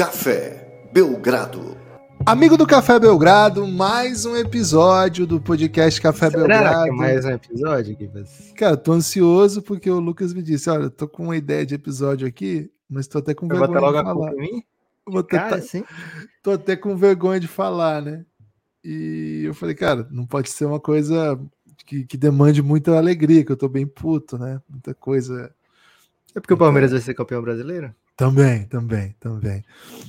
Café Belgrado. Amigo do Café Belgrado, mais um episódio do podcast Café Será Belgrado. que é mais um episódio, Gibas? Cara, tô ansioso porque o Lucas me disse: olha, tô com uma ideia de episódio aqui, mas tô até com Vai botar vergonha logo de a falar. culpa em mim? Vou tentar- Cara, sim. tô até com vergonha de falar, né? E eu falei, cara, não pode ser uma coisa que, que demande muita alegria, que eu tô bem puto, né? Muita coisa. É porque o Palmeiras vai ser campeão brasileiro? Também, também, também.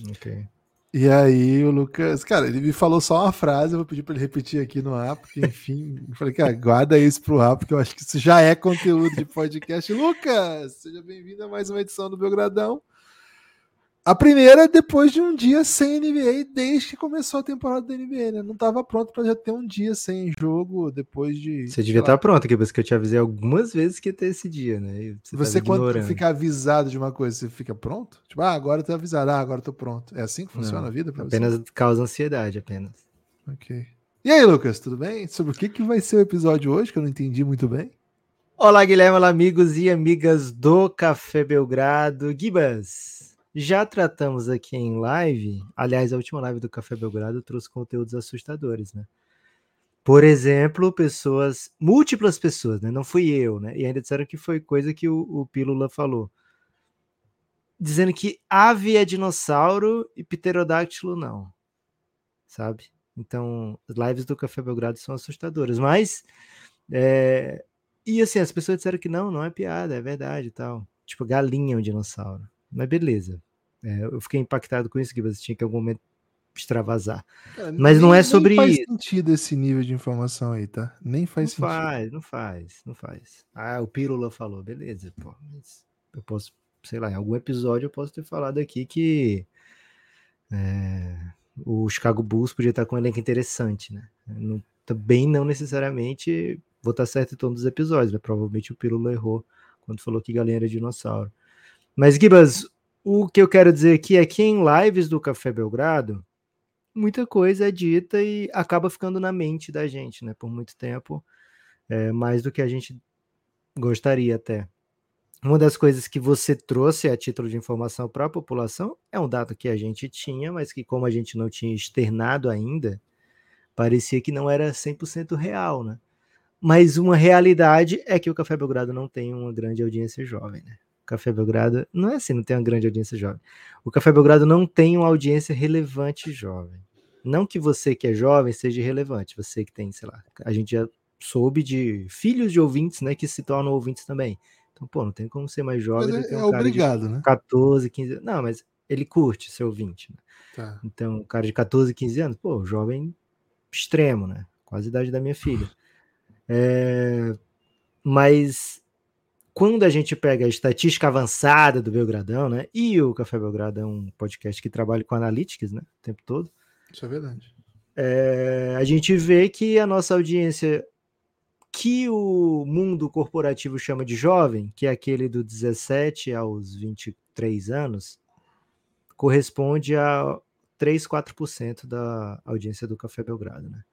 Ok. E aí o Lucas, cara, ele me falou só uma frase, eu vou pedir para ele repetir aqui no ar, porque enfim, eu falei, cara, guarda isso pro ar, porque eu acho que isso já é conteúdo de podcast. Lucas, seja bem-vindo a mais uma edição do Belgradão. A primeira depois de um dia sem NBA, desde que começou a temporada da NBA, né? Não tava pronto para já ter um dia sem jogo depois de. Você devia estar pronto, Gibas, que eu te avisei algumas vezes que ia ter esse dia, né? E Você, Você, quando ignorando. fica avisado de uma coisa, você fica pronto? Tipo, ah, agora eu tô avisado, ah, agora eu tô pronto. É assim que funciona Não, a vida pra você? Apenas causa ansiedade, apenas. Ok. E aí, Lucas, tudo bem? Sobre o que, que vai ser o episódio hoje, que eu não entendi muito bem? Olá, Guilherme, olá, amigos e amigas do Café Belgrado. Gibas, já tratamos aqui em live, aliás, a última live do Café Belgrado trouxe conteúdos assustadores, né? Por exemplo, pessoas, múltiplas pessoas, né? Não fui eu, né? E ainda disseram que foi coisa que o, o Pílula falou. Dizendo que ave é dinossauro e pterodáctilo não. Sabe? Então, as lives do Café Belgrado são assustadoras, mas é, e assim, as pessoas disseram que não, não é piada, é verdade e tal. Tipo, galinha é um dinossauro. Mas beleza. É, eu fiquei impactado com isso, que você tinha que em algum momento extravasar. Cara, Mas não é sobre Nem faz isso. sentido esse nível de informação aí, tá? Nem Não faz sentido. faz, não faz, não faz. Ah, o Pílula falou, beleza, pô. Eu posso, sei lá, em algum episódio eu posso ter falado aqui que é, o Chicago Bulls podia estar com um elenco interessante, né? Não- também não necessariamente vou estar certo em todos os episódios, mas provavelmente o Pílula errou quando falou que galinha era dinossauro. Mas, Gibas, o que eu quero dizer aqui é que em lives do Café Belgrado, muita coisa é dita e acaba ficando na mente da gente, né? Por muito tempo, é, mais do que a gente gostaria até. Uma das coisas que você trouxe a título de informação para a população é um dado que a gente tinha, mas que como a gente não tinha externado ainda, parecia que não era 100% real, né? Mas uma realidade é que o Café Belgrado não tem uma grande audiência jovem, né? Café Belgrado não é assim, não tem uma grande audiência jovem. O Café Belgrado não tem uma audiência relevante jovem. Não que você que é jovem seja irrelevante, você que tem, sei lá, a gente já soube de filhos de ouvintes, né, que se tornam ouvintes também. Então, pô, não tem como ser mais jovem é, é um cara de obrigado, né? 14, 15 anos. Não, mas ele curte ser ouvinte. Né? Tá. Então, o cara de 14, 15 anos, pô, jovem extremo, né? Quase a idade da minha filha. É, mas quando a gente pega a estatística avançada do Belgradão, né? E o Café Belgrado é um podcast que trabalha com analytics, né? O tempo todo. Isso é verdade. É, a gente vê que a nossa audiência, que o mundo corporativo chama de jovem, que é aquele do 17 aos 23 anos, corresponde a 3, 4% da audiência do Café Belgrado, né?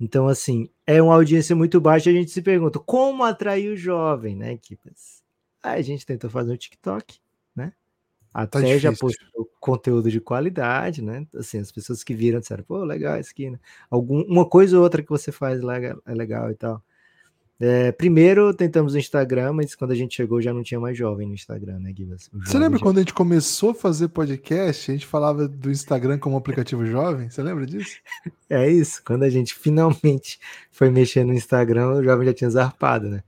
Então, assim, é uma audiência muito baixa. A gente se pergunta como atrair o jovem, né, equipes? Aí a gente tentou fazer um TikTok, né? Até já difícil. postou conteúdo de qualidade, né? Assim, as pessoas que viram disseram, pô, legal isso aqui, né? Algum, uma coisa ou outra que você faz legal, é legal e tal. É, primeiro tentamos o Instagram, mas quando a gente chegou já não tinha mais jovem no Instagram, né? O Você lembra já- quando a gente começou a fazer podcast, a gente falava do Instagram como aplicativo jovem? Você lembra disso? É isso, quando a gente finalmente foi mexer no Instagram, o jovem já tinha zarpado, né?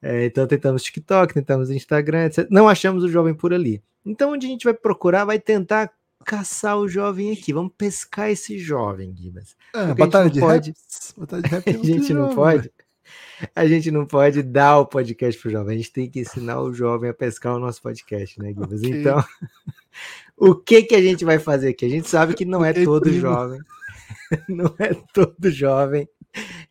É, então tentamos TikTok, tentamos Instagram, etc. Não achamos o jovem por ali. Então, onde a gente vai procurar, vai tentar caçar o jovem aqui. Vamos pescar esse jovem, Gibas. É, Porque a batalha pode-. Batalha de A é muito gente não pode. A gente não pode dar o podcast pro jovem, a gente tem que ensinar o jovem a pescar o nosso podcast, né, Gibas? Ok. Então, o que que a gente vai fazer aqui? A gente sabe que não é todo jovem, não é todo jovem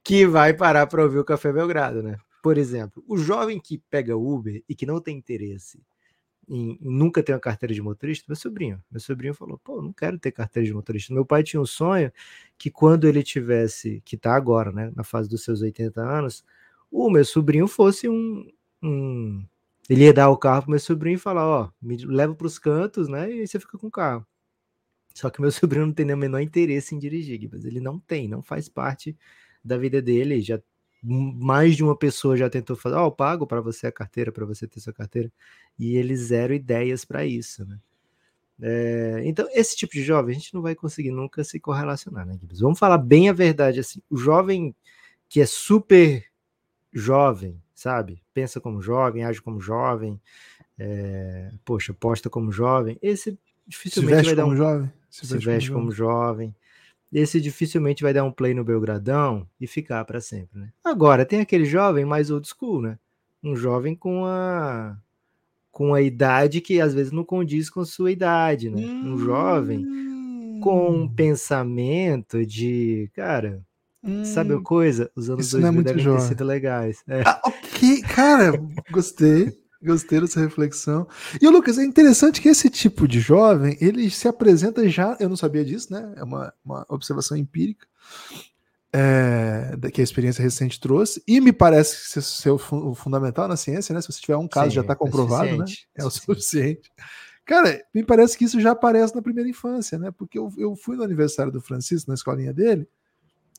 que vai parar para ouvir o Café Belgrado, né? Por exemplo, o jovem que pega Uber e que não tem interesse em, em nunca ter uma carteira de motorista, meu sobrinho, meu sobrinho falou, pô, não quero ter carteira de motorista. Meu pai tinha um sonho que quando ele tivesse, que tá agora, né, na fase dos seus 80 anos, o meu sobrinho fosse um, um ele ia dar o carro pro meu sobrinho e falar, ó, me leva para os cantos, né, e aí você fica com o carro. Só que meu sobrinho não tem o menor interesse em dirigir, Gibas. Ele não tem, não faz parte da vida dele. Já mais de uma pessoa já tentou fazer, ó, oh, eu pago para você a carteira, para você ter sua carteira, e ele zero ideias para isso, né? É, então, esse tipo de jovem a gente não vai conseguir nunca se correlacionar, né, Gibbs? Vamos falar bem a verdade assim. O jovem que é super jovem, sabe? Pensa como jovem, age como jovem, é, poxa, posta como jovem. Esse dificilmente vai dar um jovem. Se, se veste como, como jovem. Esse dificilmente vai dar um play no Belgradão e ficar para sempre, né? Agora tem aquele jovem mais old school, né? Um jovem com a com a idade que às vezes não condiz com sua idade, né? Hum. Um jovem com um hum. pensamento de, cara, hum. sabe a coisa? Os anos Isso 2000 é devem jovem. ter sido legais. É. Ah, ok, cara, gostei. Gostei dessa reflexão. E o Lucas, é interessante que esse tipo de jovem, ele se apresenta já, eu não sabia disso, né? É uma, uma observação empírica é, que a experiência recente trouxe, e me parece ser, ser o, o, fundamental na ciência, né? Se você tiver um caso, Sim, já está é comprovado, é né? É o suficiente. Cara, me parece que isso já aparece na primeira infância, né? Porque eu, eu fui no aniversário do Francisco, na escolinha dele,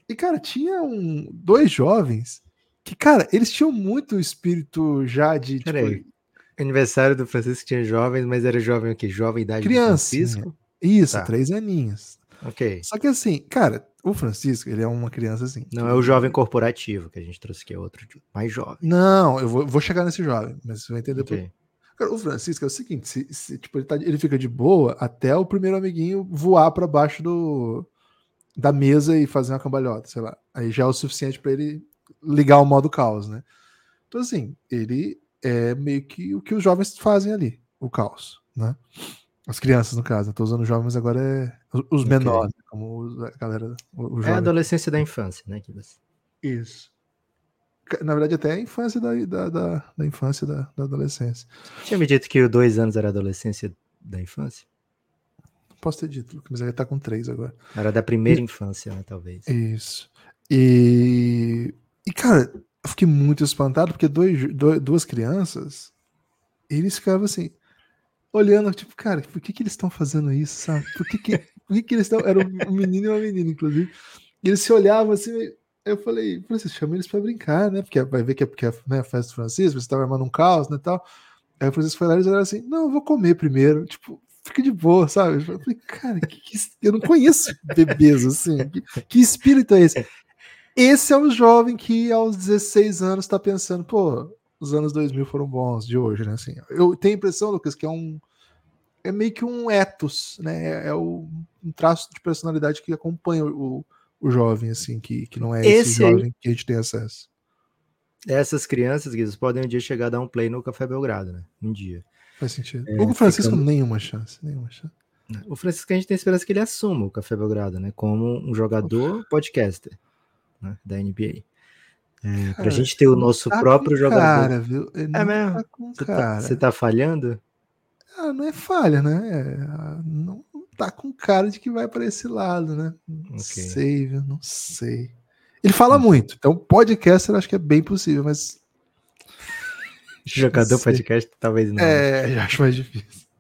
e, cara, tinha um, dois jovens que, cara, eles tinham muito espírito já de. Tipo, aniversário do Francisco tinha jovens, mas era jovem o quê? Jovem idade Criança. Francisco? Isso, tá. três aninhos. Ok. Só que assim, cara, o Francisco, ele é uma criança assim. Não é o jovem corporativo que a gente trouxe, que é outro mais jovem. Não, eu vou, vou chegar nesse jovem, mas você vai entender okay. por Cara, o Francisco é o seguinte: se, se, tipo, ele, tá, ele fica de boa até o primeiro amiguinho voar para baixo do, da mesa e fazer uma cambalhota, sei lá. Aí já é o suficiente para ele ligar o modo caos, né? Então, assim, ele é meio que o que os jovens fazem ali, o caos, né? As crianças, no caso. Estou usando jovens agora é os menores, okay. como a galera. O, é a adolescência da infância, né? Isso. Na verdade, até a infância da, da, da, da infância da, da adolescência. Tinha me dito que o dois anos era a adolescência da infância? Posso ter dito, mas ele tá com três agora. Era da primeira e... infância, né, talvez. Isso. E, e cara, eu fiquei muito espantado porque dois, dois, duas crianças, eles ficavam assim, olhando, tipo, cara, por que, que eles estão fazendo isso, sabe? Por que, que, por que, que eles estão. Era um menino e uma menina, inclusive. E eles se olhavam assim. Eu falei, Francisco, chama eles para brincar, né? Porque vai ver que é porque é né, a festa do Francisco, você estava armando um caos, né? Tal. Aí o Francisco foi lá e eles olharam assim: não, eu vou comer primeiro. Tipo, fica de boa, sabe? Eu falei, cara, que, que, eu não conheço bebês assim. Que, que espírito é esse? Esse é o jovem que aos 16 anos está pensando, pô, os anos 2000 foram bons de hoje, né? Assim, eu tenho a impressão, Lucas, que é um é meio que um ethos, né? É, é um traço de personalidade que acompanha o, o jovem, assim, que, que não é esse, esse jovem que a gente tem acesso. Essas crianças, Guizos, podem um dia chegar a dar um play no Café Belgrado, né? Um dia. Faz sentido. É, o Francisco, ficando... nenhuma chance, nenhuma chance. O Francisco, a gente tem esperança que ele assuma o Café Belgrado, né? Como um jogador podcaster né? da NBA. É, pra gente ter o nosso tá próprio jogador. Cara, viu? Ele é mesmo? Tá você, tá, você tá falhando? Ah, não é falha, né? É, não tá com cara de que vai para esse lado, né? Não okay. sei, viu? Não sei. Ele fala hum. muito, então podcast eu acho que é bem possível, mas. Jogador podcast talvez não. É, eu acho mais difícil.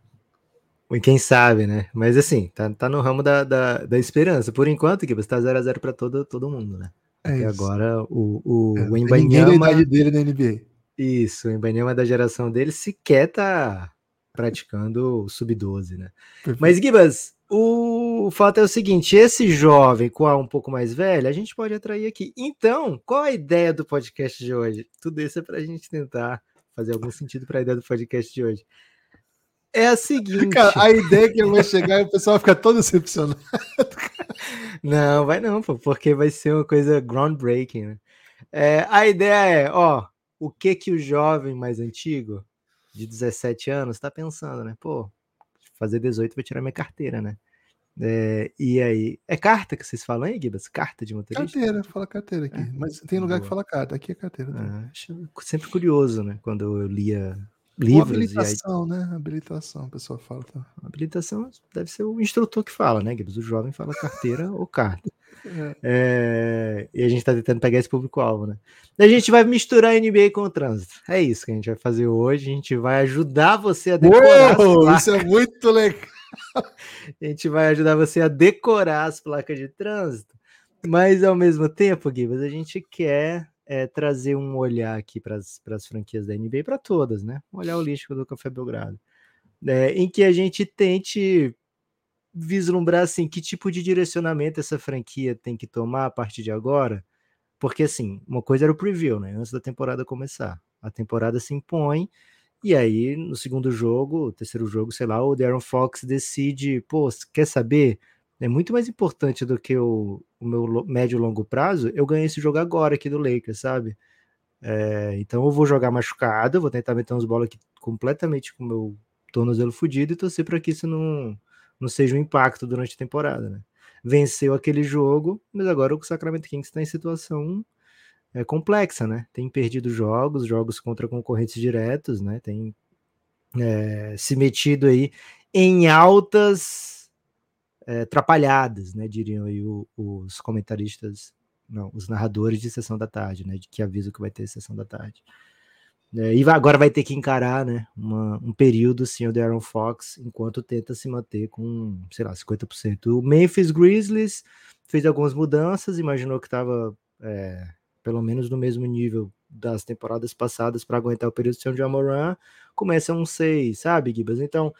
E quem sabe, né? Mas assim, tá, tá no ramo da, da, da esperança. Por enquanto, que você tá 0x0 para todo, todo mundo, né? É e agora o, o, é, o Embanyama... a idade dele na NBA. Isso, o Embanyama da geração dele sequer tá praticando o sub-12, né? Perfeito. Mas, Gibas, o fato é o seguinte: esse jovem com a um pouco mais velho, a gente pode atrair aqui. Então, qual a ideia do podcast de hoje? Tudo isso é para a gente tentar fazer algum sentido para a ideia do podcast de hoje. É a seguinte. Cara, a ideia é que vai chegar e o pessoal vai ficar todo decepcionado. Não, vai não, pô, porque vai ser uma coisa groundbreaking, né? É, a ideia é, ó, o que que o jovem mais antigo, de 17 anos, está pensando, né? Pô, fazer 18 vou tirar minha carteira, né? É, e aí, é carta que vocês falam aí, Gibas? Carta de motorista? Carteira, fala carteira aqui. É, Mas tem lugar boa. que fala carta, aqui é carteira. Ah, sempre curioso, né? Quando eu lia livros. habilitação, aí... né? Habilitação, o pessoal fala. Tá? Habilitação deve ser o instrutor que fala, né, Gibbs? O jovem fala carteira ou carta. É. É... e a gente tá tentando pegar esse público-alvo, né? A gente vai misturar NBA com o trânsito. É isso que a gente vai fazer hoje. A gente vai ajudar você a decorar. Uou, isso é muito legal. a gente vai ajudar você a decorar as placas de trânsito. Mas ao mesmo tempo, Gibas, a gente quer é, trazer um olhar aqui para as franquias da NBA, para todas, né? Um olhar holístico do Café Belgrado, é, em que a gente tente vislumbrar assim que tipo de direcionamento essa franquia tem que tomar a partir de agora, porque assim, uma coisa era o preview, né? Antes da temporada começar, a temporada se impõe e aí no segundo jogo, terceiro jogo, sei lá, o Darren Fox decide, pô, quer saber? É muito mais importante do que o, o meu médio e longo prazo, eu ganhei esse jogo agora aqui do Lakers, sabe? É, então eu vou jogar machucado, vou tentar meter uns bolas aqui completamente com o meu tornozelo fudido e torcer para que isso não, não seja um impacto durante a temporada, né? Venceu aquele jogo, mas agora o Sacramento Kings está em situação é, complexa, né? Tem perdido jogos, jogos contra concorrentes diretos, né? Tem é, se metido aí em altas é, atrapalhadas, né? Diriam aí o, os comentaristas, não, os narradores de sessão da tarde, né? De que aviso que vai ter sessão da tarde. É, e agora vai ter que encarar, né? Uma, um período sim o Aaron Fox enquanto tenta se manter com, sei lá, 50%. O Memphis Grizzlies fez algumas mudanças, imaginou que estava é, pelo menos no mesmo nível das temporadas passadas para aguentar o período sem o Jamoran, começa um 6, sabe, Gibas? Então,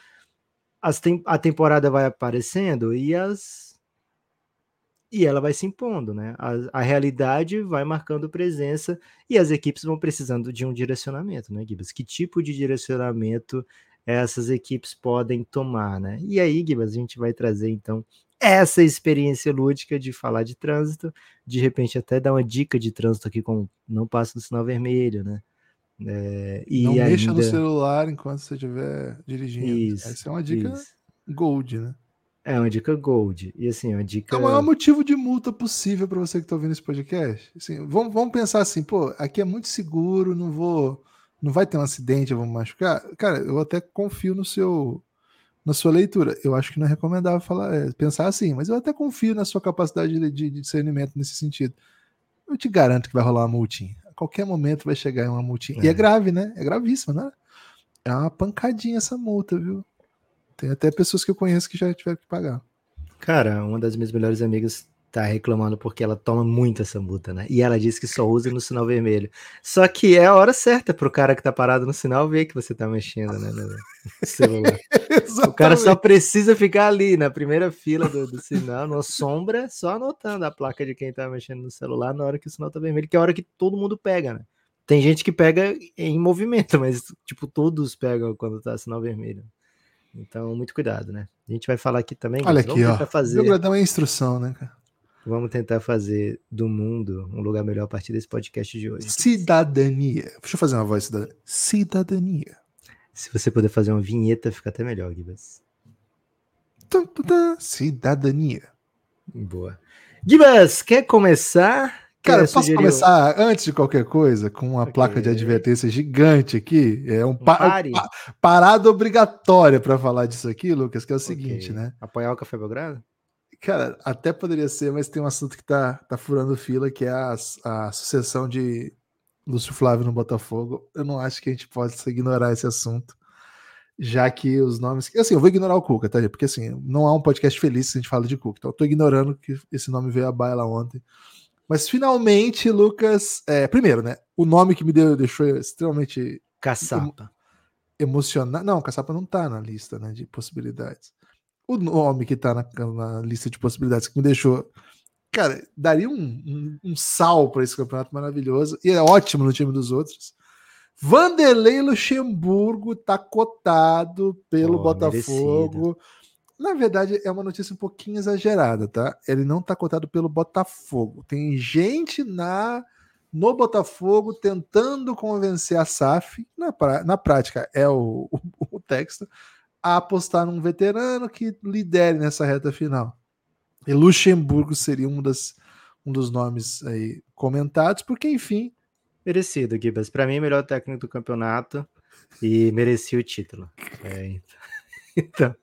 as tem, a temporada vai aparecendo e as e ela vai se impondo, né? A, a, realidade vai marcando presença e as equipes vão precisando de um direcionamento, né, Gibas? Que tipo de direcionamento essas equipes podem tomar, né? E aí, Gibas, a gente vai trazer então essa experiência lúdica de falar de trânsito, de repente até dar uma dica de trânsito aqui como não passa no sinal vermelho, né? É, e não ainda... mexa no celular enquanto você estiver dirigindo. Isso, Essa é uma dica isso. gold, né? É uma dica gold. E assim, uma dica. É o maior motivo de multa possível para você que está ouvindo esse podcast. Assim, vamos, vamos pensar assim, pô, aqui é muito seguro, não vou. Não vai ter um acidente, eu vou me machucar. Cara, eu até confio no seu. Na sua leitura, eu acho que não é recomendável falar, é, pensar assim, mas eu até confio na sua capacidade de, de, de discernimento nesse sentido. Eu te garanto que vai rolar uma multinha qualquer momento vai chegar uma multinha. É. E é grave, né? É gravíssimo, né? É uma pancadinha essa multa, viu? Tem até pessoas que eu conheço que já tiveram que pagar. Cara, uma das minhas melhores amigas tá reclamando porque ela toma muito essa multa, né? E ela diz que só usa no sinal vermelho. Só que é a hora certa pro cara que tá parado no sinal ver que você tá mexendo, né? No celular. o cara só precisa ficar ali na primeira fila do, do, sinal, na sombra, só anotando a placa de quem tá mexendo no celular na hora que o sinal tá vermelho, que é a hora que todo mundo pega, né? Tem gente que pega em movimento, mas tipo todos pegam quando tá sinal vermelho. Então, muito cuidado, né? A gente vai falar aqui também. Olha aqui, ó. Fazer... Dar uma instrução, né, cara? Vamos tentar fazer do mundo um lugar melhor a partir desse podcast de hoje. Cidadania. Deixa eu fazer uma voz cidadania. Cidadania. Se você puder fazer uma vinheta, fica até melhor, Gibas. Cidadania. Boa. Gibas, quer começar? Cara, posso sugerir... começar antes de qualquer coisa com uma okay. placa de advertência gigante aqui? É um, pa pa parada obrigatória para falar disso aqui, Lucas, que é o okay. seguinte, né? Apoiar o Café Belgrado? Cara, até poderia ser, mas tem um assunto que tá, tá furando fila, que é a, a sucessão de Lúcio Flávio no Botafogo. Eu não acho que a gente possa ignorar esse assunto, já que os nomes. Assim, eu vou ignorar o Cuca, tá? Porque assim, não há um podcast feliz se a gente fala de Cuca. Então eu tô ignorando que esse nome veio à baila ontem. Mas finalmente, Lucas. É, primeiro, né? O nome que me deu, deixou extremamente. Caçapa. Emocionado. Não, Caçapa não tá na lista né, de possibilidades o nome que tá na, na, lista de possibilidades que me deixou. Cara, daria um, um, um sal para esse campeonato maravilhoso. E é ótimo no time dos outros. Vanderlei Luxemburgo tá cotado pelo oh, Botafogo. Merecido. Na verdade, é uma notícia um pouquinho exagerada, tá? Ele não tá cotado pelo Botafogo. Tem gente na no Botafogo tentando convencer a SAF, na, na prática é o, o, o texto, a apostar num veterano que lidere nessa reta final. E Luxemburgo seria um, das, um dos nomes aí comentados, porque enfim. Merecido, Gibas. Para mim, melhor técnico do campeonato e merecia o título. É, então, então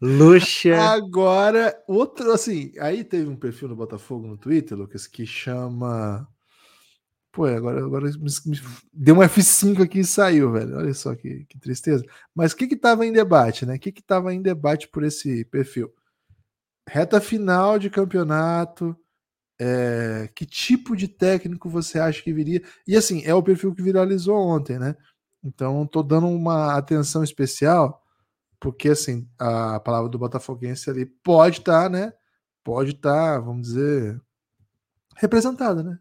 Luxa. Agora, outro, assim, aí teve um perfil no Botafogo no Twitter, Lucas, que chama Pô, agora, agora me, me, deu um F5 aqui e saiu, velho. Olha só que, que tristeza. Mas o que que tava em debate, né? O que que tava em debate por esse perfil? Reta final de campeonato, é, que tipo de técnico você acha que viria? E assim, é o perfil que viralizou ontem, né? Então, tô dando uma atenção especial, porque assim, a palavra do Botafoguense ali pode estar, tá, né? Pode estar, tá, vamos dizer, representada, né?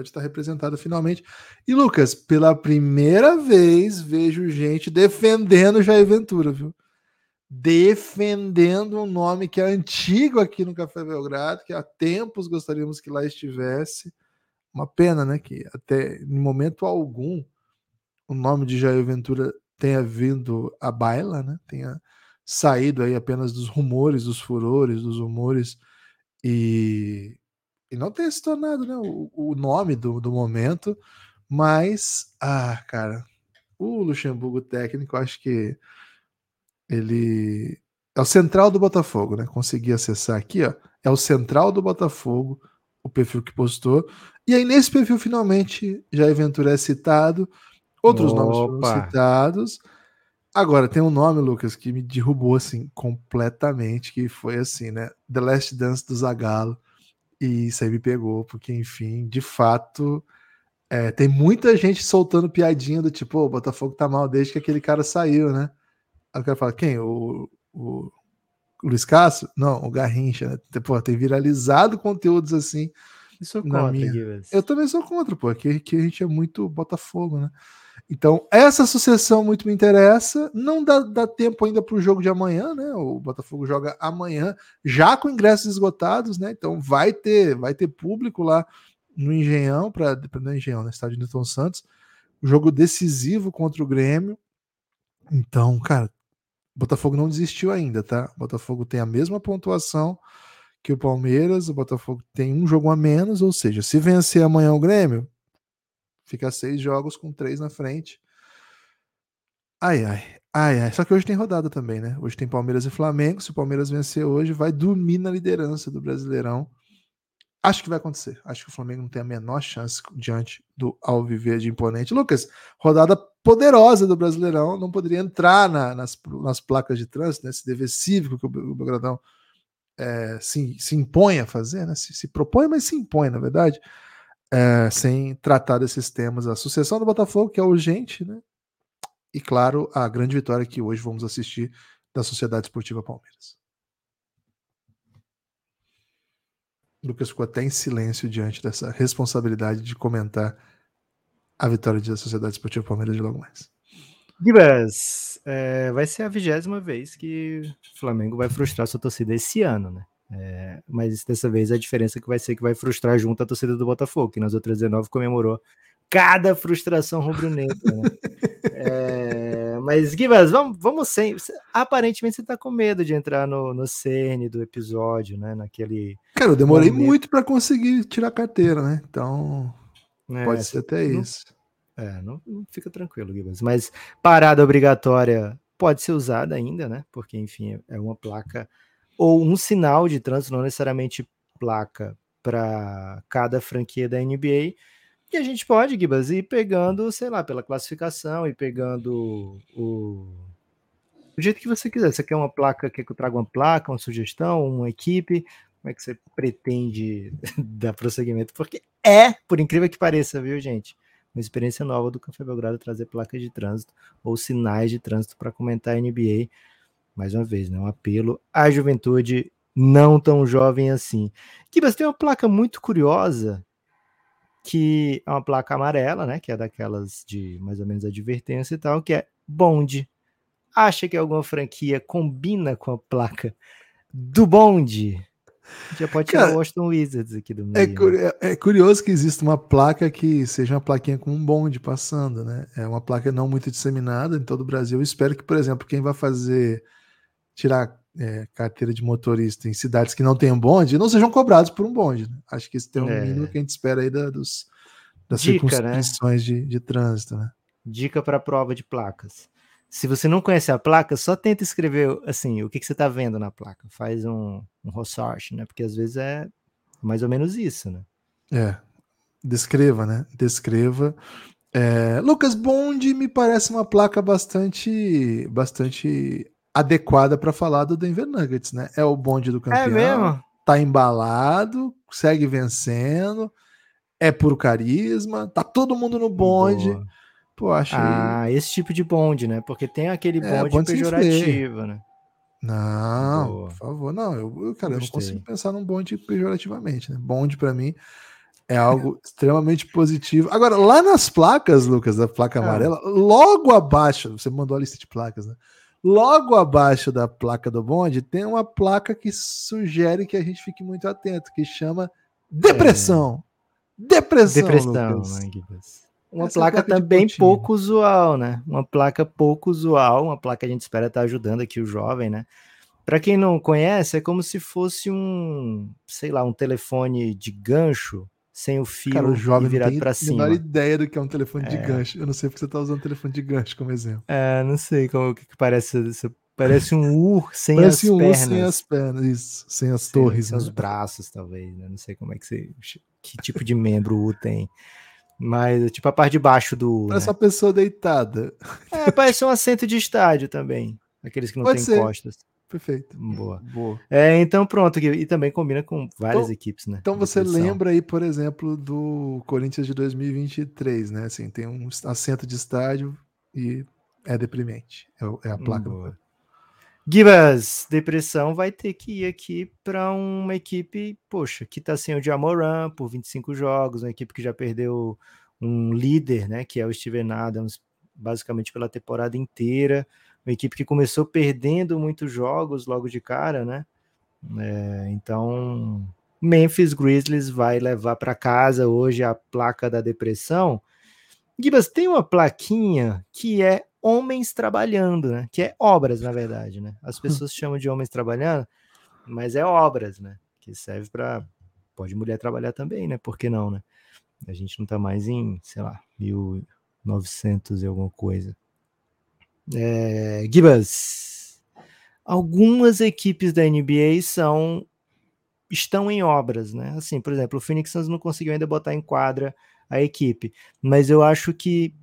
Pode estar representada finalmente. E Lucas, pela primeira vez vejo gente defendendo Jair Ventura, viu? Defendendo um nome que é antigo aqui no Café Belgrado, que há tempos gostaríamos que lá estivesse. Uma pena, né? Que até em momento algum o nome de Jair Ventura tenha vindo à baila, né? Tenha saído aí apenas dos rumores, dos furores, dos rumores e e não tenha se tornado né, o, o nome do, do momento, mas, ah, cara, o Luxemburgo técnico, acho que ele é o central do Botafogo, né? Consegui acessar aqui, ó. É o central do Botafogo, o perfil que postou. E aí, nesse perfil, finalmente, Jair Ventura é citado. Outros Opa. nomes foram citados. Agora, tem um nome, Lucas, que me derrubou, assim, completamente, que foi assim, né? The Last Dance do Zagallo. E isso aí me pegou, porque, enfim, de fato, é, tem muita gente soltando piadinha do tipo, o Botafogo tá mal desde que aquele cara saiu, né? Aí o cara fala, quem? O, o, Luiz Castro? Não, o Garrincha, né? Pô, tem viralizado conteúdos assim. Isso é contra, minha... Eu também sou contra, pô, que, que a gente é muito Botafogo, né? Então, essa sucessão muito me interessa. Não dá, dá tempo ainda para o jogo de amanhã, né? O Botafogo joga amanhã, já com ingressos esgotados, né? Então vai ter, vai ter público lá no Engenhão, para no Engenhão, no estádio Newton Santos. Jogo decisivo contra o Grêmio. Então, cara, o Botafogo não desistiu ainda, tá? O Botafogo tem a mesma pontuação que o Palmeiras, o Botafogo tem um jogo a menos, ou seja, se vencer amanhã o Grêmio, Fica seis jogos com três na frente. Ai, ai, ai, ai. Só que hoje tem rodada também, né? Hoje tem Palmeiras e Flamengo. Se o Palmeiras vencer hoje, vai dormir na liderança do Brasileirão. Acho que vai acontecer. Acho que o Flamengo não tem a menor chance diante do Alviverde imponente. Lucas, rodada poderosa do Brasileirão. Não poderia entrar na, nas, nas placas de trânsito, né? dever cívico que o Belgradão é, se, se impõe a fazer, né? Se, se propõe, mas se impõe, na verdade é, sem tratar desses temas. A sucessão do Botafogo, que é urgente, né? E, claro, a grande vitória que hoje vamos assistir da Sociedade Esportiva Palmeiras. Lucas ficou até em silêncio diante dessa responsabilidade de comentar a vitória da Sociedade Esportiva Palmeiras de logo mais. Gibas, é, vai ser a vigésima vez que o Flamengo vai frustrar sua torcida esse ano, né? É, mas dessa vez a diferença que vai ser que vai frustrar junto a torcida do Botafogo, que nas outras 19 comemorou cada frustração rubro-negra. Né? é, mas, Guivas, vamos, vamos sem. Aparentemente você tá com medo de entrar no, no cerne do episódio, né? Naquele. Cara, eu demorei momento. muito para conseguir tirar a carteira, né? Então. É, pode ser até não, isso. É, não, não fica tranquilo, Guivas. Mas parada obrigatória pode ser usada ainda, né? Porque, enfim, é uma placa ou um sinal de trânsito, não necessariamente placa para cada franquia da NBA. E a gente pode, Gibas, ir pegando, sei lá, pela classificação e pegando o, o jeito que você quiser. Você quer uma placa, quer que eu traga uma placa, uma sugestão, uma equipe? Como é que você pretende dar prosseguimento? Porque é, por incrível que pareça, viu, gente? Uma experiência nova do Café Belgrado trazer placas de trânsito ou sinais de trânsito para comentar a NBA mais uma vez, né, um apelo à juventude não tão jovem assim. Kibas tem uma placa muito curiosa, que é uma placa amarela, né, que é daquelas de mais ou menos advertência e tal, que é Bond. Acha que alguma franquia combina com a placa do Bond? Já pode tirar Cara, o Washington Wizards aqui do é meio. É, é, curioso que exista uma placa que seja uma plaquinha com um bonde passando, né? É uma placa não muito disseminada em todo o Brasil. Eu espero que, por exemplo, quem vai fazer tirar é, carteira de motorista em cidades que não tenham bonde, não sejam cobrados por um bonde. Né? Acho que esse tem um é. mínimo que a gente espera aí da, dos, das Dica, circunscrições né? de, de trânsito. Né? Dica para prova de placas. Se você não conhece a placa, só tenta escrever assim, o que, que você está vendo na placa. Faz um, um research, né? Porque às vezes é mais ou menos isso, né? É. Descreva, né? Descreva. É, Lucas Bond me parece uma placa bastante, bastante adequada para falar do Denver Nuggets, né? É o bonde do É campeão. mesmo? Tá embalado, segue vencendo, é puro carisma, tá todo mundo no bonde. Boa. Pô, achei. Ah, esse tipo de bonde, né? Porque tem aquele É, bonde bonde sem pejorativo, né? Não, Boa. por favor, não. Eu, eu, cara, eu não consigo pensar num bonde pejorativamente, né? Bonde pra mim é algo extremamente positivo. Agora, lá nas placas, Lucas, da placa Ah. amarela, logo abaixo, você mandou a lista de placas, né? Logo abaixo da placa do bonde tem uma placa que sugere que a gente fique muito atento, que chama depressão. Depressão, Depressão, Lucas. né? Uma Essa é placa, também pontinho. pouco usual, né? Uma placa pouco usual, uma placa que a gente espera estar ajudando aqui o jovem, né? Para quem não conhece, é como se fosse um, sei lá, um telefone de gancho sem o fio Cara, o e jovem não virado para a cima. menor ideia do que é um telefone de gancho. Eu não sei porque você tá usando telefone de gancho como exemplo. É, não sei como que que parece. Parece um U sem Parece as um pernas. urso sem as pernas, isso, sem as torres. sem os né? braços, talvez. Né? Não sei como é que você. Que tipo de membro o U tem. Mas é tipo a parte de baixo do U. Parece né? uma pessoa deitada. É, parece um assento de estádio também. Aqueles que não Pode têm ser. costas. Perfeito. Boa. Boa. É, então pronto. E também combina com várias Então- equipes, né? Então você lembra aí, por exemplo, do Corinthians de 2023, né? Assim, tem um assento de estádio e é deprimente. É, é a placa. Boa. Gibas, depressão vai ter que ir aqui para uma equipe, poxa, que tá sem o Jamoran por 25 jogos, uma equipe que já perdeu um líder, né, que é o Steven Adams, basicamente pela temporada inteira, uma equipe que começou perdendo muitos jogos logo de cara, né? É, então, Memphis Grizzlies vai levar para casa hoje a placa da depressão. Gibas, tem uma plaquinha que é homens trabalhando, né? Que é obras, na verdade, né? As pessoas chamam de homens trabalhando, mas é obras, né? Que serve para pode mulher trabalhar também, né? Por que não, né? A gente não tá mais em, sei lá, 1900 e alguma coisa. É, Gibas, algumas equipes da NBA são estão em obras, né? Assim, por exemplo, o Phoenix Suns não conseguiu ainda botar em quadra a equipe, mas eu acho que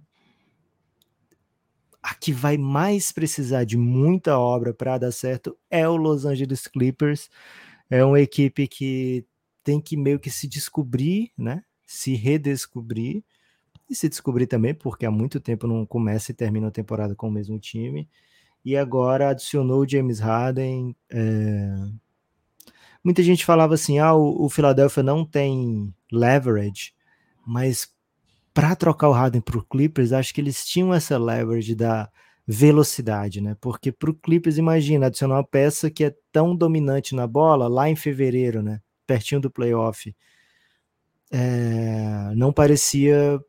a que vai mais precisar de muita obra para dar certo é o Los Angeles Clippers. É uma equipe que tem que meio que se descobrir, né? Se redescobrir e se descobrir também, porque há muito tempo não começa e termina a temporada com o mesmo time. E agora adicionou o James Harden. é, Muita gente falava assim: ah, o, o Philadelphia não tem leverage, mas para trocar o Harden para o Clippers, acho que eles tinham essa leverage da velocidade, né? Porque para o Clippers, imagina, adicionar uma peça que é tão dominante na bola lá em fevereiro, né? Pertinho do playoff. É, não parecia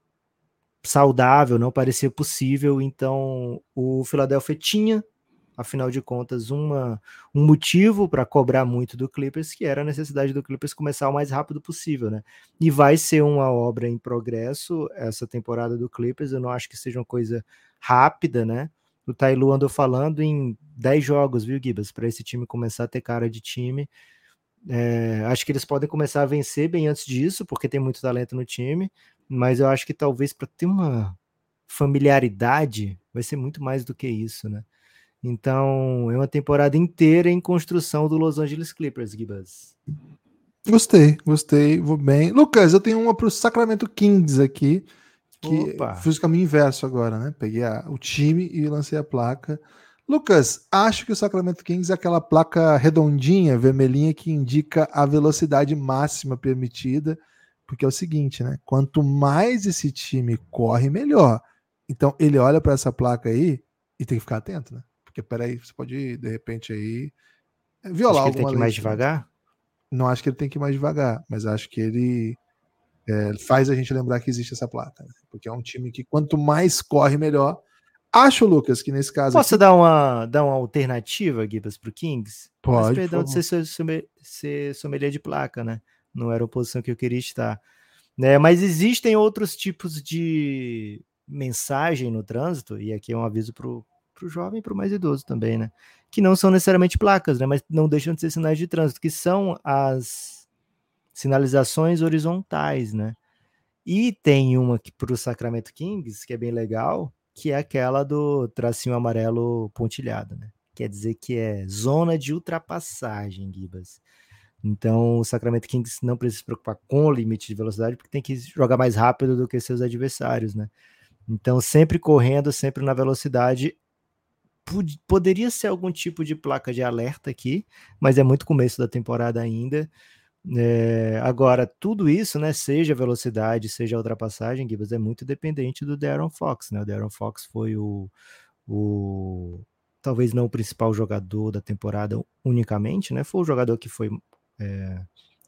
saudável, não parecia possível, então o Philadelphia tinha, afinal de contas, uma, um motivo para cobrar muito do Clippers, que era a necessidade do Clippers começar o mais rápido possível, né? E vai ser uma obra em progresso essa temporada do Clippers, eu não acho que seja uma coisa rápida, né? O Tailu andou falando em 10 jogos, viu, Gibas? Para esse time começar a ter cara de time. É, acho que eles podem começar a vencer bem antes disso, porque tem muito talento no time, mas eu acho que talvez para ter uma familiaridade vai ser muito mais do que isso, né? Então, é uma temporada inteira em construção do Los Angeles Clippers, Gibas. Gostei, gostei, vou bem. Lucas, eu tenho uma pro Sacramento Kings aqui, que Opa. fiz o caminho inverso agora, né? Peguei a- o time e lancei a placa. Lucas, acho que o Sacramento Kings é aquela placa redondinha, vermelhinha, que indica a velocidade máxima permitida, porque é o seguinte, né? Quanto mais esse time corre, melhor. Então ele olha para essa placa aí e tem que ficar atento, né? Porque peraí, você pode, de repente, aí violar Acho que ele tem que ir mais devagar. Não acho que ele tem que ir mais devagar, mas acho que ele é, faz a gente lembrar que existe essa placa. né? Porque é um time que quanto mais corre, melhor. Acho, Lucas, que nesse caso. Posso aqui, dar uma, dar uma alternativa, Gibas, pro Kings? Pode, Mas, perdão de ser, somme- ser sommelier de placa, né? Não era a posição que eu queria estar. Né? Mas existem outros tipos de mensagem no trânsito, e aqui é um aviso pro, pro jovem e pro mais idoso também, né? Que não são necessariamente placas, né? Mas não deixam de ser sinais de trânsito, que são as sinalizações horizontais, né? E tem uma para o Sacramento Kings, que é bem legal, que é aquela do tracinho amarelo pontilhado, né? Quer dizer que é zona de ultrapassagem, Gibas. Então, o Sacramento Kings não precisa se preocupar com o limite de velocidade, porque tem que jogar mais rápido do que seus adversários, né? Então, sempre correndo, sempre na velocidade. Poderia ser algum tipo de placa de alerta aqui, mas é muito começo da temporada ainda. É, agora, tudo isso, né, seja velocidade, seja ultrapassagem, Gibbs, é muito dependente do Darren Fox, né? O Darren Fox foi o, o talvez não o principal jogador da temporada unicamente, né? Foi o jogador que foi é,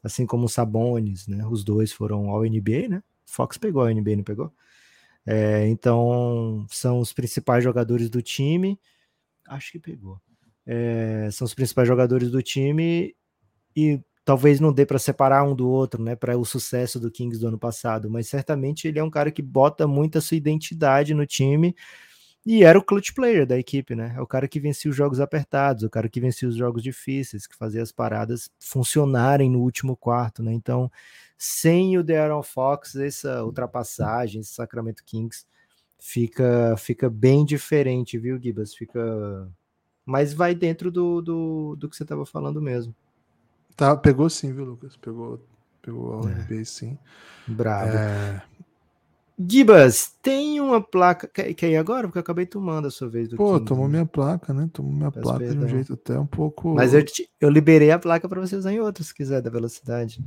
assim como o Sabonis, né? Os dois foram ao NBA, né? Fox pegou a NBA, não pegou? É, então são os principais jogadores do time. Acho que pegou. É, são os principais jogadores do time e talvez não dê para separar um do outro, né, para o sucesso do Kings do ano passado, mas certamente ele é um cara que bota muita sua identidade no time e era o clutch player da equipe, né? É o cara que vencia os jogos apertados, o cara que vencia os jogos difíceis, que fazia as paradas funcionarem no último quarto, né? Então, sem o De'Aaron Fox, essa ultrapassagem, esse Sacramento Kings fica fica bem diferente, viu, Gibas? Fica mas vai dentro do, do, do que você estava falando mesmo. Tá, pegou sim, viu, Lucas? Pegou, pegou a é. sim. Bravo. É... Gibas, tem uma placa. Quer, quer ir agora? Porque eu acabei tomando a sua vez do Pô, King, tomou né? minha placa, né? Tomou minha Peço placa perdão. de um jeito até um pouco. Mas eu, te, eu liberei a placa para você usar em outros, se quiser, da velocidade.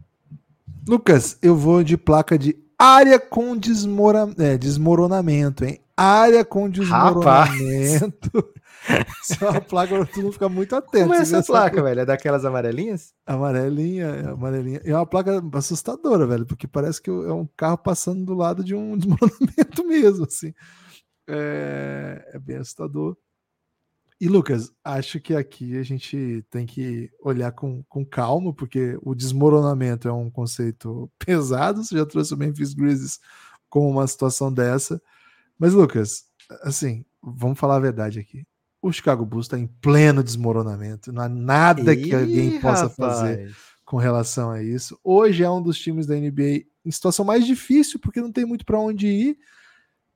Lucas, eu vou de placa de área com desmora... é, desmoronamento, hein? Área com desmoronamento. Só a placa tu não ficar muito atento. Como é essa placa, velho? É daquelas amarelinhas? Amarelinha, é amarelinha. É uma placa assustadora, velho, porque parece que é um carro passando do lado de um desmoronamento mesmo, assim. É, é bem assustador. E Lucas, acho que aqui a gente tem que olhar com, com calma, porque o desmoronamento é um conceito pesado. Você já trouxe o Memphis Grizzlies com uma situação dessa. Mas, Lucas, assim, vamos falar a verdade aqui o Chicago Bulls está em pleno desmoronamento. Não há nada Ih, que alguém possa rapaz. fazer com relação a isso. Hoje é um dos times da NBA em situação mais difícil, porque não tem muito para onde ir.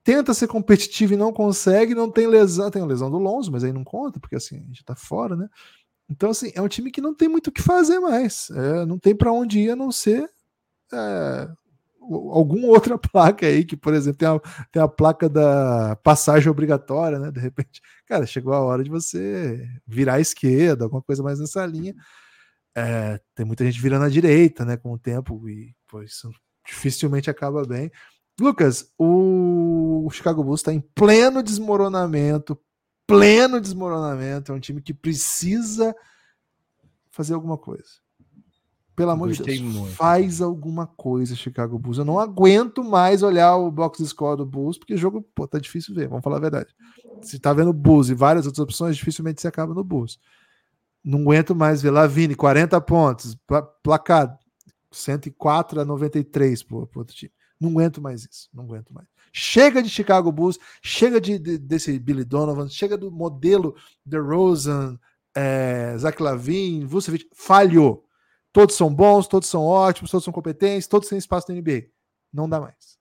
Tenta ser competitivo e não consegue. Não tem lesão. Tem a lesão do Lonzo, mas aí não conta, porque assim, a gente tá fora, né? Então, assim, é um time que não tem muito o que fazer mais. É, não tem para onde ir a não ser é, alguma outra placa aí, que, por exemplo, tem a, tem a placa da passagem obrigatória, né? De repente, cara, chegou a hora de você virar à esquerda, alguma coisa mais nessa linha. É, tem muita gente virando à direita, né? Com o tempo, e pô, isso dificilmente acaba bem. Lucas, o Chicago Bulls está em pleno desmoronamento, pleno desmoronamento. É um time que precisa fazer alguma coisa. Pelo amor de Deus, muito. faz alguma coisa, Chicago Bulls. Eu não aguento mais olhar o box score do Bulls, porque o jogo, pô, tá difícil ver, vamos falar a verdade. Se tá vendo Bulls e várias outras opções, dificilmente se acaba no Bulls. Não aguento mais ver Lavine, 40 pontos, placar 104 a 93 pro, pro outro time. Não aguento mais isso, não aguento mais. Chega de Chicago Bulls, chega de, de desse Billy Donovan, chega do modelo DeRozan, é, Zach Lavine, Vucevic, falhou Todos são bons, todos são ótimos, todos são competentes, todos têm espaço na NBA. Não dá mais.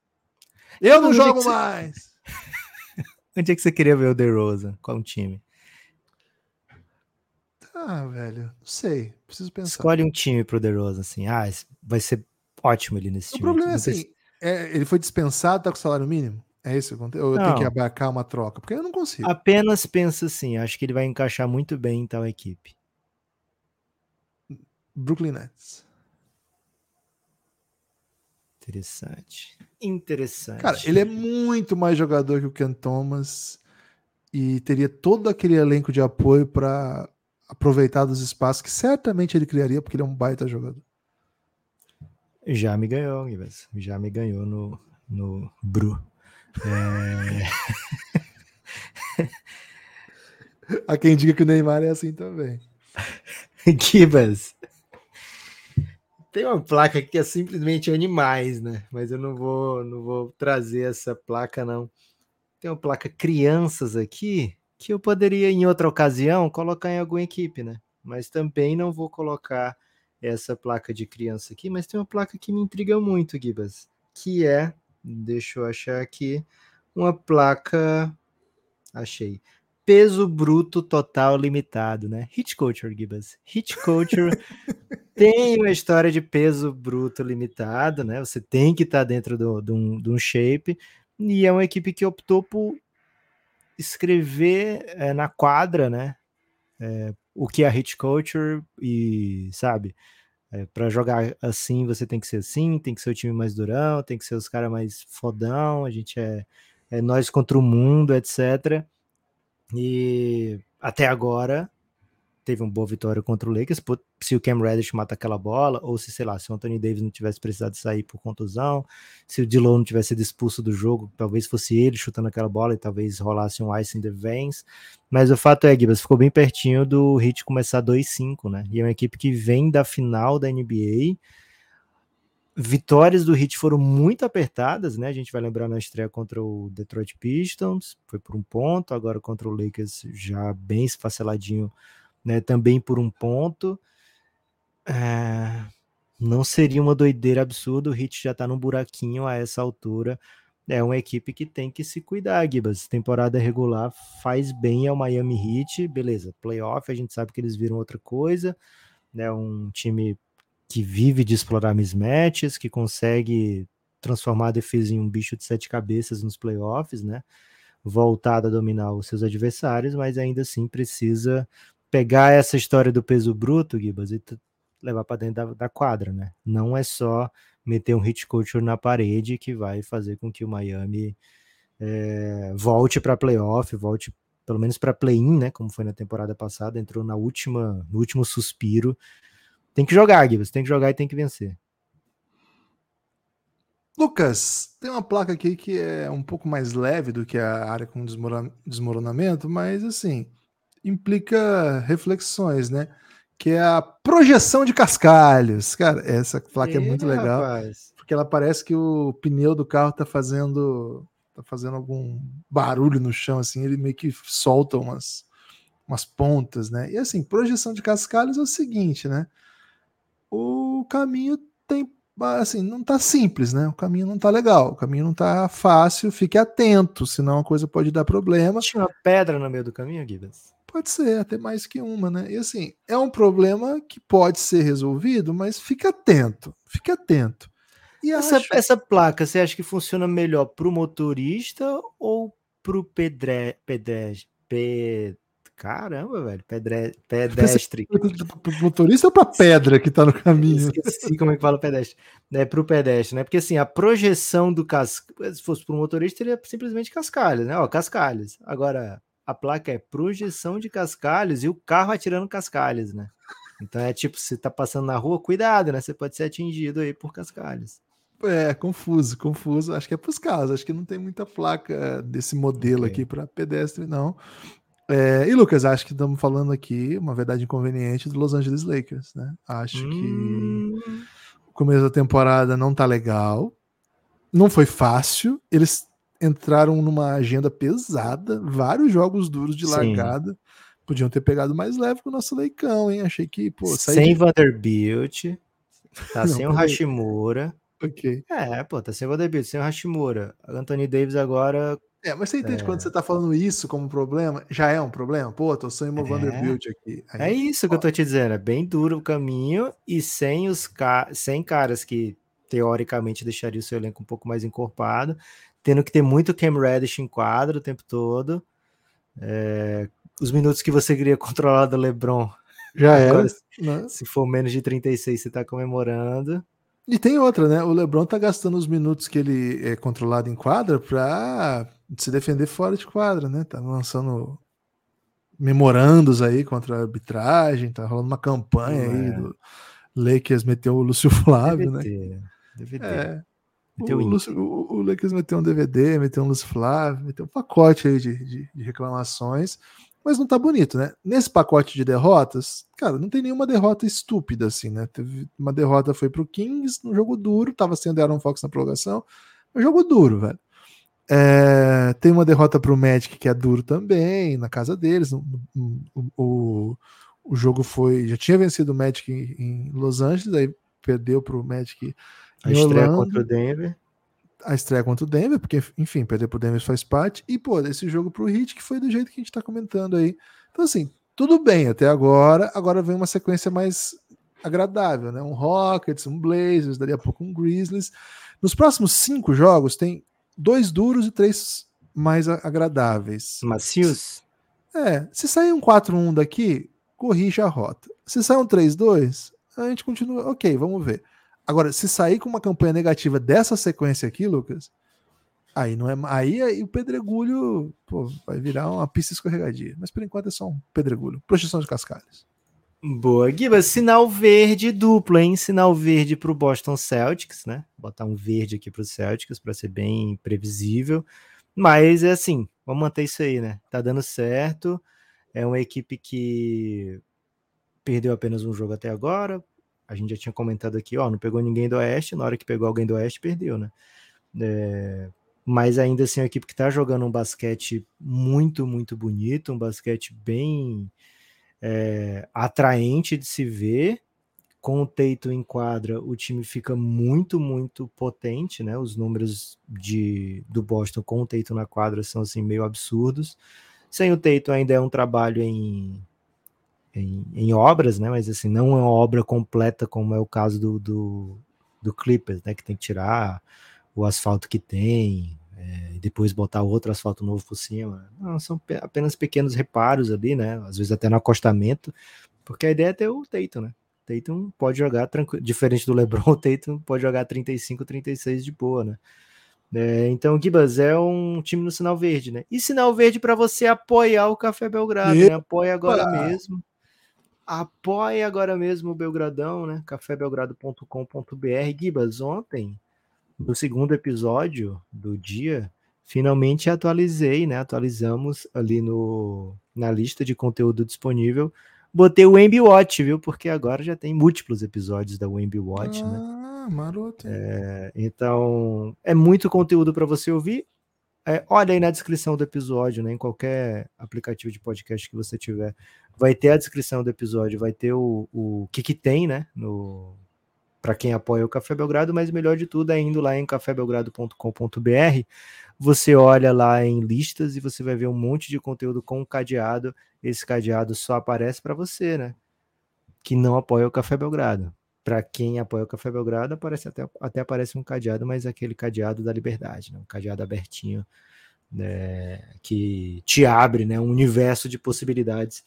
Eu não jogo você... mais. Onde é que você queria ver o DeRozan? Qual um time? Ah, velho, não sei. Preciso pensar. Escolhe um time pro DeRozan, assim. Ah, vai ser ótimo ali nesse o time. O problema é assim, é, ele foi dispensado, tá com salário mínimo? É isso? Ou eu não. tenho que abarcar uma troca? Porque eu não consigo. Apenas pensa assim, acho que ele vai encaixar muito bem em tal equipe. Brooklyn Nets. Interessante. Interessante. Cara, ele é muito mais jogador que o Ken Thomas e teria todo aquele elenco de apoio para aproveitar dos espaços que certamente ele criaria, porque ele é um baita jogador. Já me ganhou, Guilherme. Já me ganhou no, no Bru. É... Há quem diga que o Neymar é assim também. Gibas, tem uma placa que é simplesmente animais, né? Mas eu não vou, não vou trazer essa placa, não. Tem uma placa crianças aqui que eu poderia, em outra ocasião, colocar em alguma equipe, né? Mas também não vou colocar essa placa de criança aqui. Mas tem uma placa que me intriga muito, Gibas, que é Deixa eu achar aqui uma placa. Achei. Peso bruto total limitado, né? Hit culture, Gibas. Hit culture tem uma história de peso bruto limitado, né? Você tem que estar tá dentro do, de, um, de um shape. E é uma equipe que optou por escrever é, na quadra, né? É, o que é hit culture e, sabe, é, para jogar assim você tem que ser assim, tem que ser o time mais durão, tem que ser os caras mais fodão, a gente é, é nós contra o mundo, etc. E até agora teve uma boa vitória contra o Lakers. Se o Cam Reddish mata aquela bola, ou se, sei lá, se o Anthony Davis não tivesse precisado sair por contusão, se o Dillon não tivesse sido expulso do jogo, talvez fosse ele chutando aquela bola e talvez rolasse um ice in the veins. Mas o fato é, Gibas, ficou bem pertinho do Heat começar 2-5, né? E é uma equipe que vem da final da NBA. Vitórias do Heat foram muito apertadas, né? A gente vai lembrar na estreia contra o Detroit Pistons, foi por um ponto, agora contra o Lakers já bem esfaceladinho né, também por um ponto. É, não seria uma doideira absurda, o Hit já está num buraquinho a essa altura. É uma equipe que tem que se cuidar, Gibas. Temporada regular faz bem ao Miami Heat, beleza. Playoff, a gente sabe que eles viram outra coisa, né? Um time que vive de explorar mismatches, que consegue transformar a defesa em um bicho de sete cabeças nos playoffs, né? Voltado a dominar os seus adversários, mas ainda assim precisa pegar essa história do peso bruto, Gibas, e levar para dentro da, da, quadra, né? Não é só meter um hit culture na parede que vai fazer com que o Miami é, volte para playoff, volte pelo menos para play-in, né? Como foi na temporada passada, entrou na última, no último suspiro. Tem que jogar, Gibas, tem que jogar e tem que vencer. Lucas, tem uma placa aqui que é um pouco mais leve do que a área com desmoronamento, mas assim, implica reflexões, né? Que é a projeção de cascalhos. Cara, essa placa é, é muito legal. Rapaz. Porque ela parece que o pneu do carro tá fazendo tá fazendo algum barulho no chão, assim, ele meio que solta umas, umas pontas, né? E assim, projeção de cascalhos é o seguinte, né? O caminho tem assim, não tá simples, né? O caminho não tá legal, o caminho não tá fácil, fique atento, senão a coisa pode dar problema. Tinha uma pedra no meio do caminho, Gibbons? Pode ser, até mais que uma, né? E assim, é um problema que pode ser resolvido, mas fique atento, fique atento. E essa, acho... essa placa, você acha que funciona melhor para o motorista ou para o pedre... pedestre? Ped... Caramba, velho, pedre... pedestre. Para motorista ou para pedra que está no caminho? Esqueci como é que fala pedestre. É para o pedestre, né? Porque assim, a projeção do cascalho, se fosse para o motorista, seria simplesmente cascalhos, né? Ó, cascalhos. Agora, a placa é projeção de cascalhos e o carro atirando cascalhos, né? Então é tipo, se tá passando na rua, cuidado, né? Você pode ser atingido aí por cascalhos. É, confuso, confuso. Acho que é para os carros. Acho que não tem muita placa desse modelo okay. aqui para pedestre, não. É, e Lucas, acho que estamos falando aqui uma verdade inconveniente do Los Angeles Lakers, né? Acho hum... que o começo da temporada não tá legal. Não foi fácil. Eles entraram numa agenda pesada, vários jogos duros de Sim. largada. Podiam ter pegado mais leve com o nosso leicão, hein? Achei que, pô, sem de... Vanderbilt, tá Não, sem o Hashimura. Ok. É, pô, tá sem o Vanderbilt, sem o Hashimura. Anthony Davis agora. É, mas você entende é... quando você tá falando isso como problema? Já é um problema? Pô, tô sem o é... Vanderbilt aqui. Aí, é isso que eu tô te dizendo, é bem duro o caminho e sem os ca... sem caras que teoricamente deixaria o seu elenco um pouco mais encorpado tendo que ter muito Cam Reddish em quadro o tempo todo. É, os minutos que você queria controlar do LeBron. Já era. Né? Se for menos de 36, você está comemorando. E tem outra, né? O LeBron tá gastando os minutos que ele é controlado em quadra para se defender fora de quadra, né? Tá lançando memorandos aí contra a arbitragem, tá rolando uma campanha é. aí do Lakers meteu o Lúcio Flávio, deve né? Ter. É. Meteu o, Lúcio, o, o Lakers meteu um DVD, meteu um Lúcio Flávio, meteu um pacote aí de, de, de, reclamações, mas não tá bonito, né? Nesse pacote de derrotas, cara, não tem nenhuma derrota estúpida assim, né? Teve uma derrota foi pro Kings no jogo duro, tava sendo Aaron Fox na prorrogação, um jogo duro, velho. É, tem uma derrota pro Magic que é duro também, na casa deles. O, o, o jogo foi. Já tinha vencido o Magic em, em Los Angeles, aí perdeu pro Magic a estreia contra o Denver. a estreia contra o Denver, porque, enfim, perder pro Denver faz parte, e, pô, esse jogo pro Heat, que foi do jeito que a gente tá comentando aí. Então, assim, tudo bem até agora, agora vem uma sequência mais agradável, né? Um Rockets, um Blazers, dali a pouco um Grizzlies. Nos próximos cinco jogos tem dois duros e três mais agradáveis. Macios? É, se sair um 4-1 daqui, corrija a rota. Se sair um 3-2, a gente continua, ok, vamos ver. Agora, se sair com uma campanha negativa dessa sequência aqui, Lucas, aí não é aí, aí o pedregulho pô, vai virar uma pista escorregadia. Mas por enquanto é só um pedregulho, projeção de cascalhos. Boa, Giba, sinal verde duplo, hein? Sinal verde para o Boston Celtics, né? Botar um verde aqui para os Celtics para ser bem previsível. Mas é assim, vamos manter isso aí, né? Tá dando certo. É uma equipe que perdeu apenas um jogo até agora. A gente já tinha comentado aqui, ó, não pegou ninguém do Oeste. Na hora que pegou alguém do Oeste, perdeu, né? É, mas ainda assim, é uma equipe que tá jogando um basquete muito, muito bonito, um basquete bem é, atraente de se ver. Com o Teito em quadra, o time fica muito, muito potente, né? Os números de, do Boston com o Teito na quadra são assim meio absurdos. Sem o Teito ainda é um trabalho em, em, em, obras, né? Mas assim, não é uma obra completa como é o caso do, do, do Clippers, né? Que tem que tirar o asfalto que tem, é, e depois botar outro asfalto novo por cima. Não, são apenas pequenos reparos ali, né? Às vezes até no acostamento, porque a ideia é ter o Tatum, né? Tatum pode jogar tranquilo, diferente do LeBron, o Tatum pode jogar 35, 36 de boa, né? É, então, o Gibas é um time no sinal verde, né? E sinal verde para você apoiar o Café Belgrado, né? Apoia agora mesmo. Apoie agora mesmo o Belgradão, né? cafébelgrado.com.br. Gibas, ontem no segundo episódio do dia, finalmente atualizei, né? Atualizamos ali no, na lista de conteúdo disponível. Botei o Wemby Watch, viu? Porque agora já tem múltiplos episódios da Wemby Watch, né? ah, né? Maroto. É, então, é muito conteúdo para você ouvir. É, olha aí na descrição do episódio, né? Em qualquer aplicativo de podcast que você tiver, vai ter a descrição do episódio, vai ter o, o que que tem, né? No, para quem apoia o Café Belgrado, mas melhor de tudo é indo lá em cafébelgrado.com.br. Você olha lá em listas e você vai ver um monte de conteúdo com cadeado. Esse cadeado só aparece para você, né? Que não apoia o Café Belgrado. Para quem apoia o Café Belgrado, aparece até, até aparece um cadeado, mas aquele cadeado da liberdade, né? um cadeado abertinho, né? que te abre né? um universo de possibilidades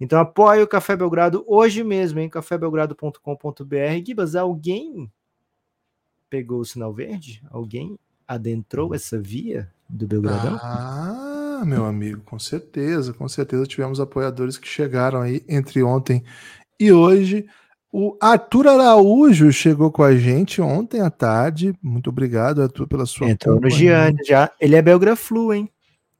então apoie o Café Belgrado hoje mesmo em cafébelgrado.com.br. Gibas, alguém pegou o sinal verde? Alguém adentrou essa via do Belgradão? Ah, meu amigo, com certeza, com certeza tivemos apoiadores que chegaram aí entre ontem e hoje. O Arthur Araújo chegou com a gente ontem à tarde. Muito obrigado, Arthur, pela sua Entrou companhia. no Gianni já. Ele é Belgraflu, hein?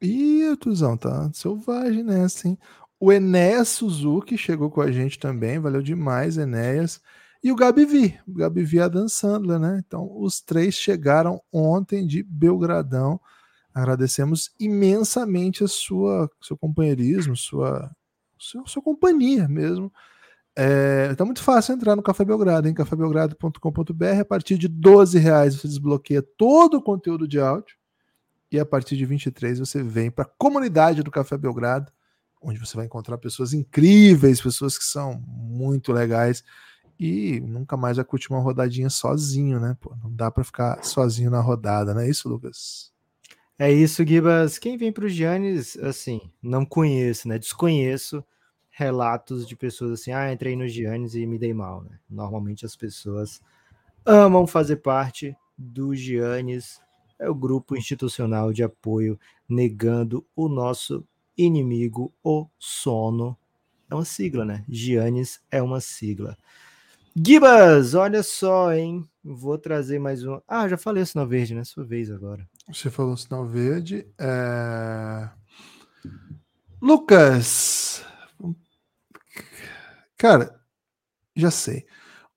Ih, Arthurzão, tá selvagem nessa, hein? O Enéas Suzuki chegou com a gente também, valeu demais, Enéas. E o Gabi Vi, o Gabi Vi Adam Sandler, né? Então, os três chegaram ontem de Belgradão. Agradecemos imensamente a sua seu companheirismo, sua, sua, sua companhia mesmo. É, tá muito fácil entrar no Café Belgrado, em cafébelgrado.com.br. A partir de 12 reais você desbloqueia todo o conteúdo de áudio. E a partir de 23 você vem para a comunidade do Café Belgrado onde você vai encontrar pessoas incríveis, pessoas que são muito legais e nunca mais vai curtir uma rodadinha sozinho, né? Pô, não dá para ficar sozinho na rodada, não é isso, Lucas? É isso, Gibas. Quem vem para o Giannis, assim, não conheço, né? Desconheço relatos de pessoas assim, ah, entrei no Giannis e me dei mal, né? Normalmente as pessoas amam fazer parte do Giannis, é o grupo institucional de apoio negando o nosso inimigo, o sono. É uma sigla, né? Giannis é uma sigla. Gibas, olha só, hein? Vou trazer mais um. Ah, já falei o sinal verde, né? Sua vez agora. Você falou sinal verde. É... Lucas. Cara, já sei.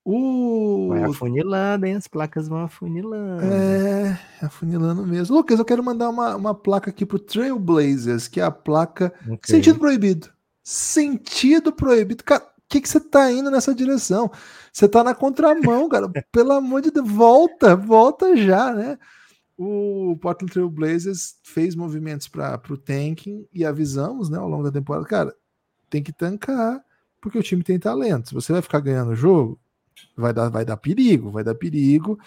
O... Vai afunilando, hein? As placas vão afunilando. É, afunilando mesmo. Lucas, eu quero mandar uma, uma placa aqui pro Trailblazers, que é a placa okay. Sentido Proibido. Sentido Proibido. Cara, o que, que você tá indo nessa direção? Você tá na contramão, cara. Pelo amor de Deus, volta, volta já, né? o Portland Trail Blazers fez movimentos para o tanking e avisamos, né, ao longo da temporada, cara, tem que tancar porque o time tem talento. Se você vai ficar ganhando o jogo, vai dar, vai dar perigo, vai dar perigo.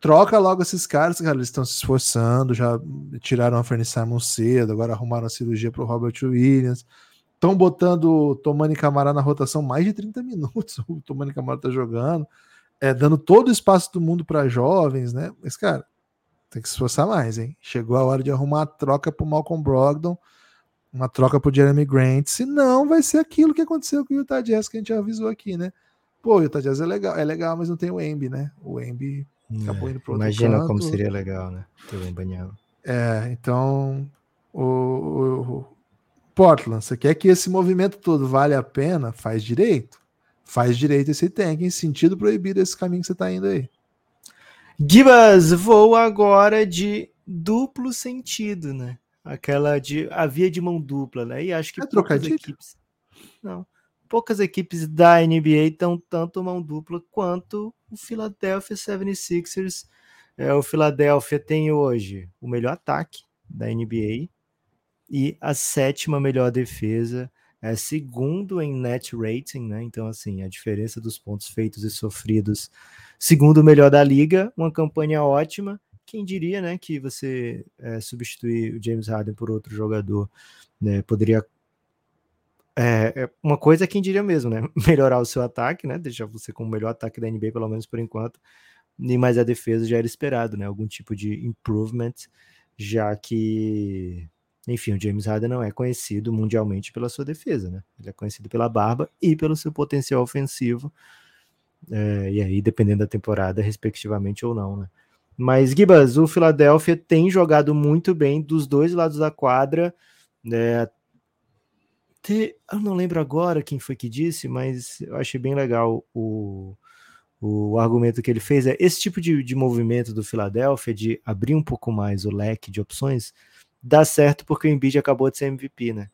Troca logo esses caras, cara, eles estão se esforçando, já tiraram a Fernie Simon cedo, agora arrumaram a cirurgia para o Robert Williams. Estão botando Tomani Camara na rotação mais de 30 minutos. O Tomani Camara tá jogando, é, dando todo o espaço do mundo para jovens, né? Mas, cara, tem que se esforçar mais, hein? Chegou a hora de arrumar a troca pro Malcolm Brogdon, uma troca pro Jeremy Grant, senão vai ser aquilo que aconteceu com o Utah Jazz que a gente avisou aqui, né? Pô, o Utah Jazz é legal, é legal, mas não tem o Embi, né? O Embi acabou indo pro outro Imagina canto. como seria legal, né? Ter o Embanyama. É, então o, o, Portland, você quer que esse movimento todo vale a pena? Faz direito. Faz direito esse tank, em sentido proibido esse caminho que você tá indo aí. Gibas, vou agora de duplo sentido, né? Aquela de a via de mão dupla, né? E acho que é poucas equipes. Não. Poucas equipes da NBA estão tanto mão dupla quanto o Philadelphia 76ers. É, o Philadelphia tem hoje o melhor ataque da NBA e a sétima melhor defesa é segundo em net rating, né? Então, assim, a diferença dos pontos feitos e sofridos, segundo o melhor da liga, uma campanha ótima. Quem diria, né, que você é, substituir o James Harden por outro jogador, né, poderia é, uma coisa é quem diria mesmo, né? Melhorar o seu ataque, né? Deixar você com o melhor ataque da NBA, pelo menos por enquanto. E mais a defesa já era esperado, né? Algum tipo de improvement, já que enfim, o James Harden não é conhecido mundialmente pela sua defesa, né? Ele é conhecido pela barba e pelo seu potencial ofensivo. É, e aí, dependendo da temporada, respectivamente ou não, né? Mas, Gibas, o Philadelphia tem jogado muito bem dos dois lados da quadra. Né? Te, eu não lembro agora quem foi que disse, mas eu achei bem legal o, o argumento que ele fez. É esse tipo de, de movimento do Philadelphia, de abrir um pouco mais o leque de opções, dá certo porque o Embiid acabou de ser MVP, né?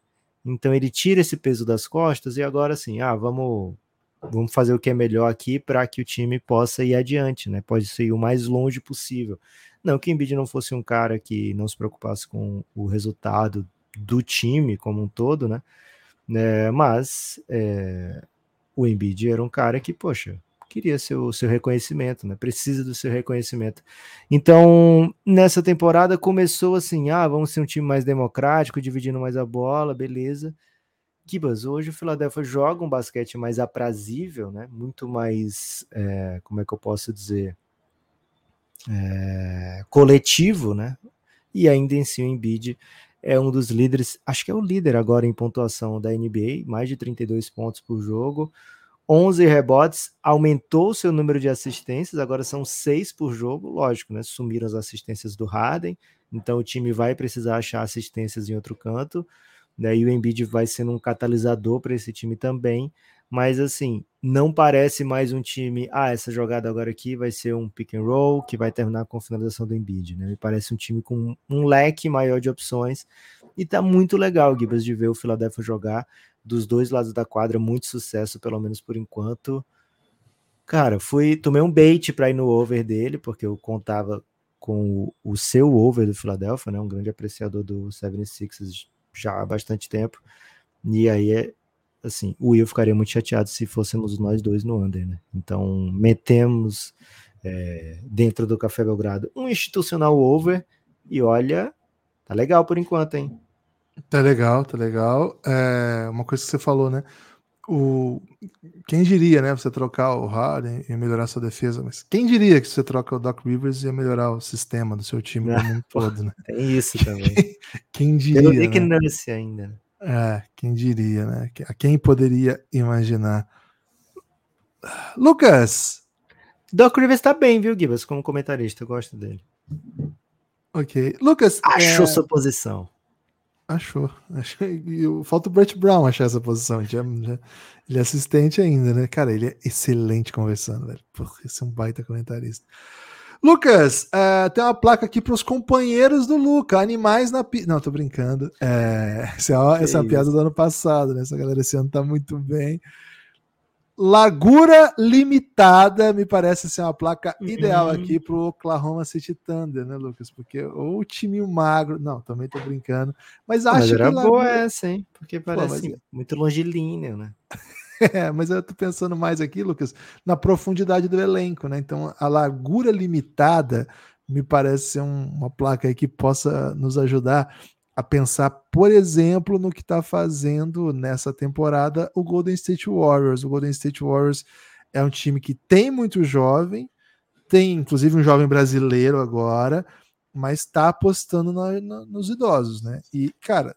Então ele tira esse peso das costas e agora assim, ah, vamos vamos fazer o que é melhor aqui para que o time possa ir adiante, né? Pode ser o mais longe possível. Não que o Embiid não fosse um cara que não se preocupasse com o resultado do time como um todo, né? É, mas é, o Embiid era um cara que, poxa, queria seu, seu reconhecimento, né? Precisa do seu reconhecimento. Então, nessa temporada começou assim: ah, vamos ser um time mais democrático, dividindo mais a bola, beleza. Kibas, hoje o Philadelphia joga um basquete mais aprazível, né? Muito mais, é, como é que eu posso dizer? É, coletivo, né? E ainda em si o Embiid é um dos líderes, acho que é o líder agora em pontuação da NBA, mais de 32 pontos por jogo. 11 rebotes, aumentou seu número de assistências, agora são seis por jogo, lógico, né? Sumiram as assistências do Harden, então o time vai precisar achar assistências em outro canto, daí o Embiid vai sendo um catalisador para esse time também, mas assim, não parece mais um time, ah, essa jogada agora aqui vai ser um pick and roll que vai terminar com a finalização do Embiid, né? Me parece um time com um leque maior de opções e tá muito legal, Gibas, de ver o Philadelphia jogar dos dois lados da quadra, muito sucesso, pelo menos por enquanto. Cara, fui, tomei um bait para ir no over dele, porque eu contava com o, o, seu over do Philadelphia, né? Um grande apreciador do 76ers já há bastante tempo. E aí é assim, o Will ficaria muito chateado se fôssemos nós dois no under, né? Então, metemos é, dentro do Café Belgrado um institucional over e olha, tá legal por enquanto, hein? Tá legal, tá legal. É, uma coisa que você falou, né? O, quem diria, né? Você trocar o Harden e melhorar sua defesa, mas quem diria que você troca o Doc Rivers ia melhorar o sistema do seu time um todo, né? Tem isso também. Quem, diria? Tem né? ainda. É, quem diria, né? A quem poderia imaginar? Lucas! Doc Rivers tá bem, viu, Gibas? Como comentarista, eu gosto dele. Ok. Lucas. Achou é... sua posição. Achou. Achou. Falta o Brett Brown achar essa posição. Já, já, ele é assistente ainda, né? Cara, ele é excelente conversando, velho. Porra, esse é um baita comentarista. Lucas, uh, tem uma placa aqui para os companheiros do Luca. Animais na pista. Não, tô brincando. É, essa, é, essa é piada do ano passado, né? Essa galera esse ano tá muito bem. largura limitada me parece ser uma placa ideal uhum. aqui para o Oklahoma City Thunder, né, Lucas? Porque ou o time magro, não, também tô brincando, mas acho mas era que largura... boa essa, hein? Porque parece Pô, mas... muito longilíneo, né? É, mas eu tô pensando mais aqui, Lucas, na profundidade do elenco, né? Então, a largura limitada me parece ser um, uma placa aí que possa nos ajudar a pensar, por exemplo, no que está fazendo nessa temporada o Golden State Warriors. O Golden State Warriors é um time que tem muito jovem, tem inclusive um jovem brasileiro agora, mas está apostando na, na, nos idosos, né? E, cara,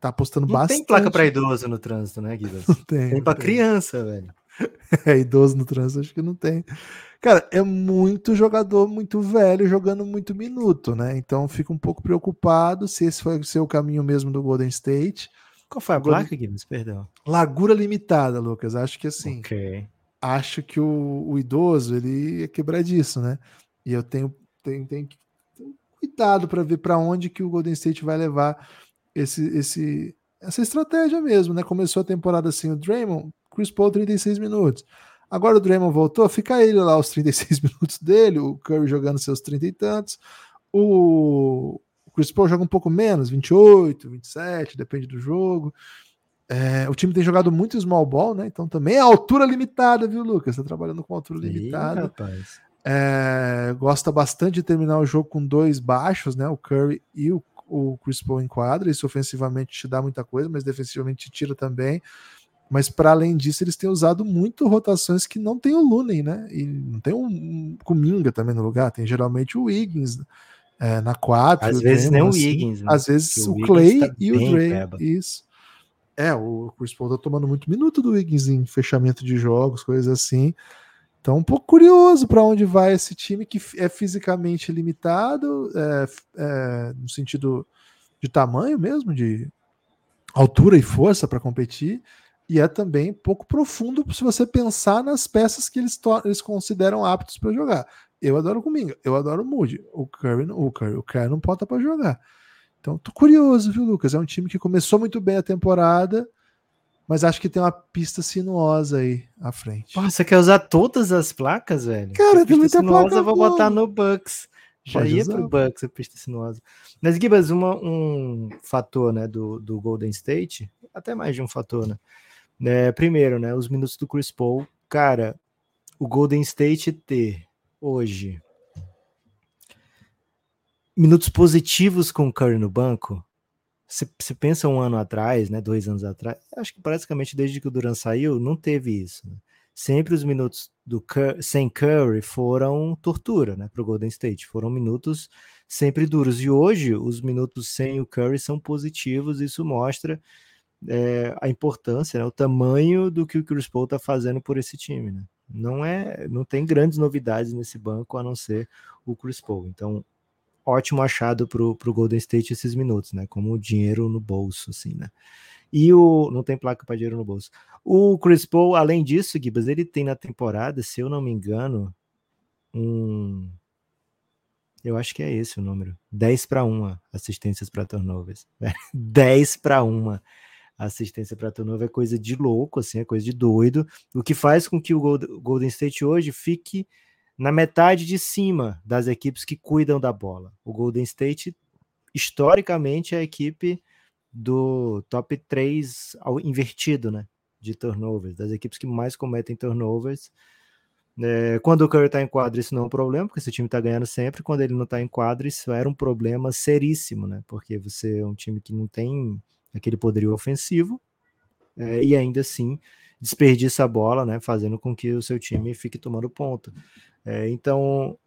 tá apostando não bastante. Tem placa para idoso no trânsito, né, Guilherme? tem. Tem para criança, velho. É, idoso no trânsito, acho que não tem. Cara, é muito jogador muito velho jogando muito minuto, né? Então fico um pouco preocupado se esse foi o seu caminho mesmo do Golden State. Qual foi a Golden... placa, Guilherme? Perdão. Largura limitada, Lucas. Acho que assim. Ok. Acho que o, o idoso ele é quebradiço, né? E eu tenho, tenho, tenho que ter cuidado para ver para onde que o Golden State vai levar esse, esse, essa estratégia mesmo, né? Começou a temporada assim, o Draymond, Chris Paul 36 minutos. Agora o Draymond voltou, fica ele lá os 36 minutos dele, o Curry jogando seus 30 e tantos. O, Chris Paul joga um pouco menos, 28, 27, depende do jogo. É, o time tem jogado muito small ball, né? Então também é altura limitada, viu, Lucas? Tá trabalhando com altura limitada. rapaz. É, gosta bastante de terminar o jogo com dois baixos, né? O Curry e o, o Chris Paul em quadra. Isso ofensivamente te dá muita coisa, mas defensivamente te tira também. Mas para além disso, eles têm usado muito rotações que não tem o Lunen, né? E não tem um Kuminga também no lugar, tem geralmente o Wiggins é, na 4. Às vezes nem o assim. Wiggins, né? Às vezes o, o Clay tá e o Dre. Isso. É, o Chris Paul tá tomando muito minuto do Wiggins em fechamento de jogos, coisas assim. Então, um pouco curioso para onde vai esse time que é fisicamente limitado, é, é, no sentido de tamanho mesmo, de altura e força para competir, e é também pouco profundo se você pensar nas peças que eles, eles consideram aptos para jogar. Eu adoro o Kuminga, eu adoro o Moody, o Curry, o Curry, o Curry não pode para jogar. Então, tô curioso, viu, Lucas? É um time que começou muito bem a temporada, mas acho que tem uma pista sinuosa aí à frente. Pô, você quer usar todas as placas, velho? Cara, tem muita sinuosa, placa. Eu vou botar no Bucks. Já Pode ia usar. pro Bucks a pista sinuosa. Mas, Gibas, uma, um fator né, do, do Golden State, até mais de um fator, né? É, primeiro, né, os minutos do Chris Paul. Cara, o Golden State ter hoje minutos positivos com o Curry no banco. Você pensa um ano atrás, né, dois anos atrás, acho que praticamente desde que o Duran saiu, não teve isso. Né? Sempre os minutos do Curry, sem Curry foram tortura né, para o Golden State, foram minutos sempre duros. E hoje, os minutos sem o Curry são positivos, isso mostra é, a importância, né, o tamanho do que o Chris Paul está fazendo por esse time. Né? Não é, não tem grandes novidades nesse banco a não ser o Chris Paul. Então, ótimo achado para o Golden State esses minutos, né? Como dinheiro no bolso, assim, né? E o não tem placa para dinheiro no bolso. O Chris Paul, além disso, Gibas, ele tem na temporada, se eu não me engano, um eu acho que é esse o número. 10 para 1 assistências para turnovers. 10 para 1 assistência para turnover é coisa de louco, assim, é coisa de doido, o que faz com que o Golden State hoje fique na metade de cima das equipes que cuidam da bola. O Golden State, historicamente, é a equipe do top 3 ao invertido, né? De turnovers, das equipes que mais cometem turnovers. É, quando o Curry está em quadra, isso não é um problema, porque esse time está ganhando sempre. Quando ele não está em quadra, isso era um problema seríssimo, né? Porque você é um time que não tem aquele poderio ofensivo, é, e ainda assim desperdiça a bola, né, fazendo com que o seu time fique tomando ponto. É, então,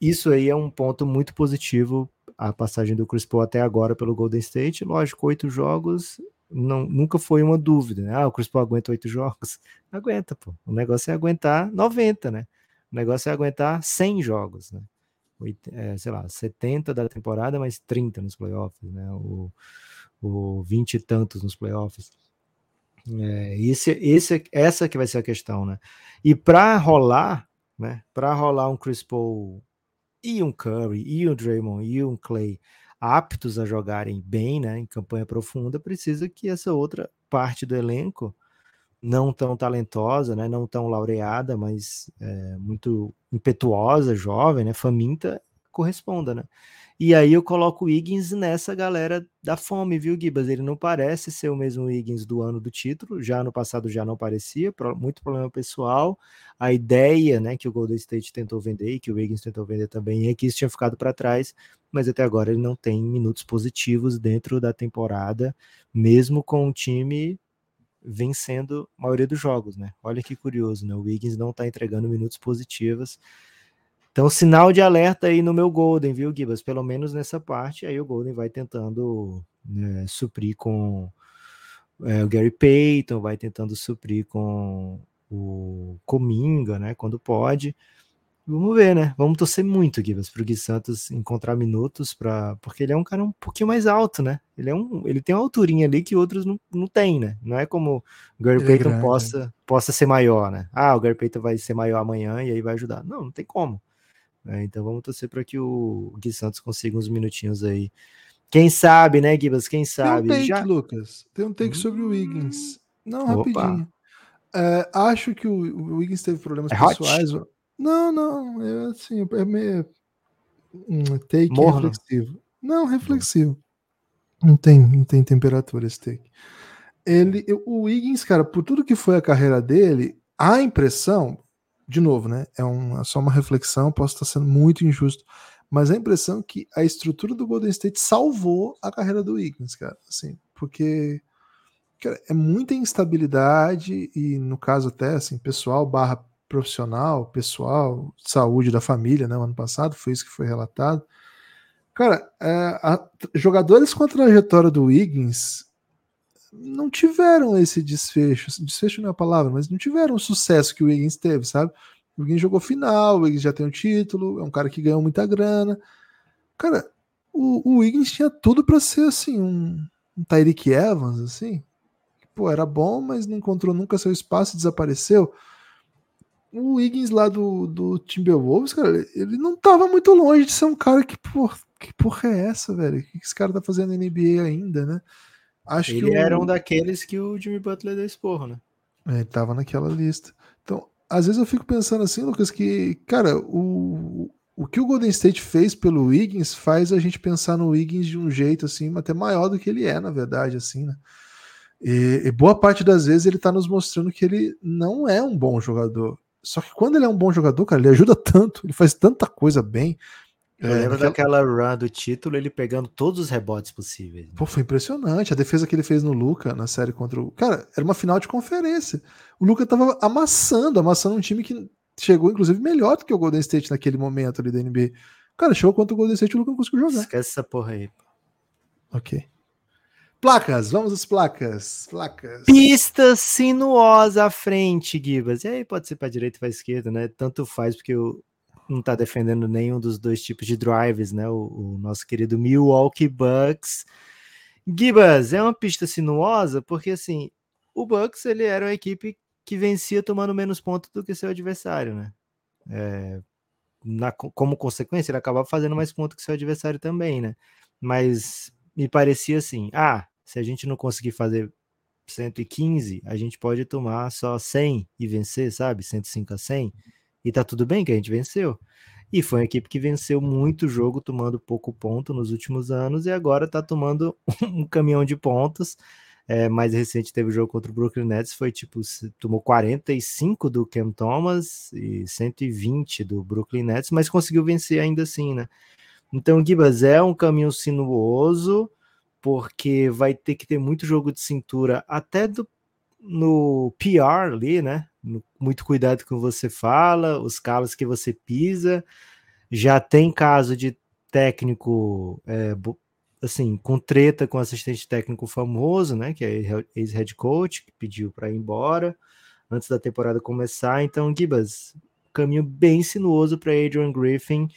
isso aí é um ponto muito positivo, a passagem do Chris Paul até agora pelo Golden State. Lógico, oito jogos não, nunca foi uma dúvida, né? Ah, o Chris Paul aguenta oito jogos? Aguenta, pô. O negócio é aguentar 90, né? O negócio é aguentar 100 jogos, né? É, sei lá, 70 da temporada, mais 30 nos playoffs, né? O, o 20 e tantos nos playoffs. É, esse, esse, essa que vai ser a questão, né? E para rolar, né? Para rolar um Chris Paul e um Curry e um Draymond e um Clay aptos a jogarem bem, né? Em campanha profunda, precisa que essa outra parte do elenco não tão talentosa, né, não tão laureada, mas é, muito impetuosa, jovem, né, faminta, corresponda, né? E aí eu coloco o Higgins nessa galera da fome, viu, Gibas? Ele não parece ser o mesmo Higgins do ano do título, já no passado já não parecia, muito problema pessoal. A ideia, né, que o Golden State tentou vender e que o Higgins tentou vender também é que isso tinha ficado para trás, mas até agora ele não tem minutos positivos dentro da temporada, mesmo com o time vencendo a maioria dos jogos, né? Olha que curioso, né? O Wiggins não tá entregando minutos positivos. Então, sinal de alerta aí no meu Golden, viu, Gibas? Pelo menos nessa parte, aí o Golden vai tentando né, suprir com é, o Gary Payton, vai tentando suprir com o Cominga, né? Quando pode. Vamos ver, né? Vamos torcer muito, Gibas, para o Gui Santos encontrar minutos, pra... porque ele é um cara um pouquinho mais alto, né? Ele, é um... ele tem uma alturinha ali que outros não, não tem, né? Não é como o Gary ele é Payton é possa, possa ser maior, né? Ah, o Gary Payton vai ser maior amanhã e aí vai ajudar. Não, não tem como. É, então vamos torcer para que o Gui Santos consiga uns minutinhos aí. Quem sabe, né, Gibas? Quem sabe? Tem um take, Já... Lucas. Tem um take hum... sobre o Wiggins. Não, rapidinho. É, acho que o, o Wiggins teve problemas é pessoais. Hot? Não, não, é assim, é meio um take Morno. reflexivo. Não, reflexivo. Não tem, não tem temperatura esse take. Ele, o Wiggins, cara, por tudo que foi a carreira dele, a impressão, de novo, né? É uma, só uma reflexão, posso estar sendo muito injusto, mas a impressão que a estrutura do Golden State salvou a carreira do Wiggins, cara, assim, porque cara, é muita instabilidade e no caso até assim, pessoal barra profissional, pessoal, saúde da família, né? O ano passado foi isso que foi relatado. Cara, é, a, jogadores com a trajetória do Wiggins não tiveram esse desfecho. Desfecho não é a palavra, mas não tiveram o sucesso que o Wiggins teve, sabe? O Wiggins jogou final, o Wiggins já tem um título, é um cara que ganhou muita grana. Cara, o, o Wiggins tinha tudo para ser assim, um, um Tyreek Evans, assim. Pô, era bom, mas não encontrou nunca seu espaço, desapareceu o Wiggins lá do, do Timberwolves, cara, ele não tava muito longe de ser um cara que, porra, que porra é essa, velho? O que esse cara tá fazendo na NBA ainda, né? Acho ele que era o... um daqueles que o Jimmy Butler deu esporro, né? É, ele tava naquela lista. Então, às vezes eu fico pensando assim, Lucas, que, cara, o, o que o Golden State fez pelo Wiggins faz a gente pensar no Wiggins de um jeito, assim, até maior do que ele é, na verdade, assim, né? E, e boa parte das vezes ele tá nos mostrando que ele não é um bom jogador. Só que quando ele é um bom jogador, cara, ele ajuda tanto, ele faz tanta coisa bem. Eu é, lembro naquela... daquela run do título, ele pegando todos os rebotes possíveis. Né? Pô, foi impressionante. A defesa que ele fez no Luca na série contra o. Cara, era uma final de conferência. O Luca tava amassando, amassando um time que chegou, inclusive, melhor do que o Golden State naquele momento ali da NBA. Cara, chegou contra o Golden State e o Luca não conseguiu jogar. Esquece essa porra aí. Ok. Placas, vamos às placas. Placas. Pista sinuosa à frente, Gibas. E aí pode ser para direita ou para esquerda, né? Tanto faz, porque o, não está defendendo nenhum dos dois tipos de drives, né? O, o, nosso querido Milwaukee Bucks. Gibas, é uma pista sinuosa porque, assim, o Bucks ele era uma equipe que vencia tomando menos pontos do que seu adversário, né? É, na, como consequência, ele acabava fazendo mais pontos que seu adversário também, né? Mas me parecia assim: ah, se a gente não conseguir fazer 115, a gente pode tomar só 100 e vencer, sabe? 105 a 100. E tá tudo bem que a gente venceu. E foi uma equipe que venceu muito jogo, tomando pouco ponto nos últimos anos, e agora tá tomando um caminhão de pontos. É, mais recente teve o jogo contra o Brooklyn Nets, foi tipo, tomou 45 do Cam Thomas e 120 do Brooklyn Nets, mas conseguiu vencer ainda assim, né? Então, Gibas, é um caminho sinuoso, porque vai ter que ter muito jogo de cintura, até do, no PR ali, né? Muito cuidado com o que você fala, os calos que você pisa. Já tem caso de técnico, é, assim, com treta com assistente técnico famoso, né? Que é ex-head coach, que pediu para ir embora antes da temporada começar. Então, Gibas, caminho bem sinuoso para Adrian Griffin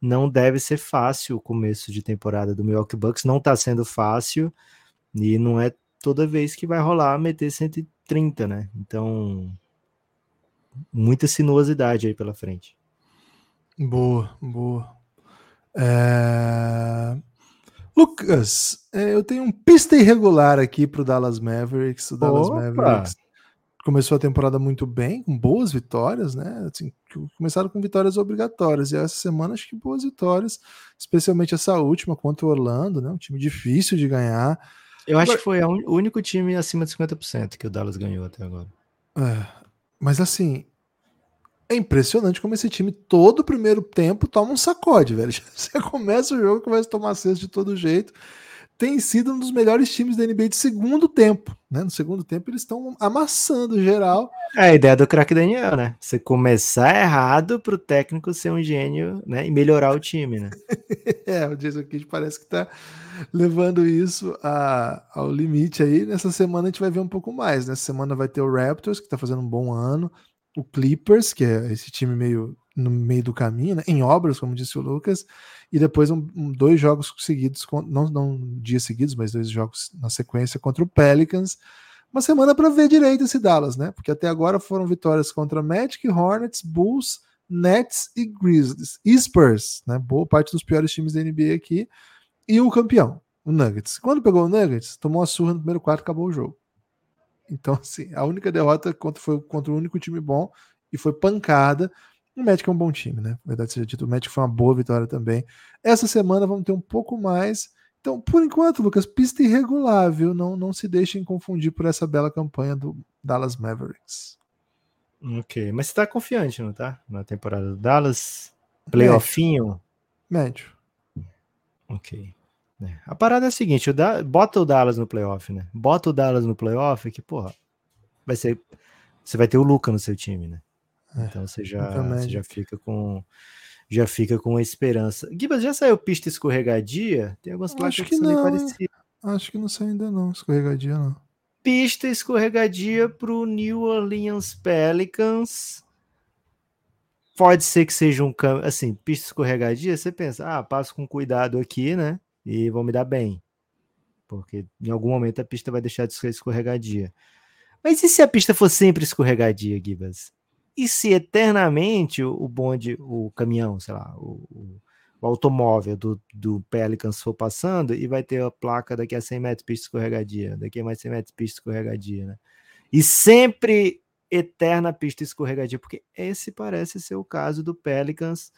não deve ser fácil o começo de temporada do Milwaukee Bucks, não está sendo fácil e não é toda vez que vai rolar meter 130, né? Então, muita sinuosidade aí pela frente. Boa, boa. É... Lucas, é, eu tenho um pista irregular aqui para o Dallas Mavericks. O Dallas Opa! Mavericks começou a temporada muito bem, com boas vitórias, né? Assim, começaram com vitórias obrigatórias, e essa semana acho que boas vitórias, especialmente essa última contra o Orlando, né? Um time difícil de ganhar. Eu acho que foi o único time acima de 50% que o Dallas ganhou até agora. É, mas assim, é impressionante como esse time, todo o primeiro tempo, toma um sacode, velho. Você começa o jogo, começa a tomar cesto de todo jeito tem sido um dos melhores times da NBA de segundo tempo. Né? No segundo tempo, eles estão amassando geral. É a ideia do craque Daniel, né? Você começar errado para o técnico ser um gênio né? e melhorar o time, né? é, o Jason Kidd parece que está levando isso a, ao limite aí. Nessa semana a gente vai ver um pouco mais. Nessa semana vai ter o Raptors, que está fazendo um bom ano, o Clippers, que é esse time meio no meio do caminho, né? em obras, como disse o Lucas, e depois um, dois jogos seguidos, não, não dias seguidos, mas dois jogos na sequência contra o Pelicans. Uma semana para ver direito esse Dallas, né? Porque até agora foram vitórias contra Magic, Hornets, Bulls, Nets e Grizzlies. E Spurs, né? Boa parte dos piores times da NBA aqui. E o campeão, o Nuggets. Quando pegou o Nuggets, tomou a surra no primeiro quarto acabou o jogo. Então, assim, a única derrota contra, foi contra o único time bom e foi pancada. O Magic é um bom time, né? Na verdade seja dito, o Magic foi uma boa vitória também. Essa semana vamos ter um pouco mais. Então, por enquanto, Lucas, pista irregular, viu? Não, não se deixem confundir por essa bela campanha do Dallas Mavericks. Ok, mas você tá confiante, não tá? Na temporada do Dallas? Playoffinho? Médio. Ok. É. A parada é a seguinte: o da... bota o Dallas no playoff, né? Bota o Dallas no playoff, que, porra, vai ser. Você vai ter o Luca no seu time, né? É, então você já, você já fica com já fica com a esperança. Gibas, já saiu pista escorregadia? Tem algumas placas Acho que, que não. parecidas. Acho que não saiu ainda não, escorregadia não. Pista escorregadia para o New Orleans Pelicans. Pode ser que seja um assim, pista escorregadia, você pensa, ah, passo com cuidado aqui, né? E vou me dar bem. Porque em algum momento a pista vai deixar de ser escorregadia. Mas e se a pista for sempre escorregadia, Gibas? E se eternamente o bonde, o caminhão, sei lá, o, o automóvel do, do Pelicans for passando e vai ter a placa daqui a 100 metros pista escorregadia, daqui a mais 100 metros pista escorregadia, né? E sempre eterna pista escorregadia, porque esse parece ser o caso do Pelicans,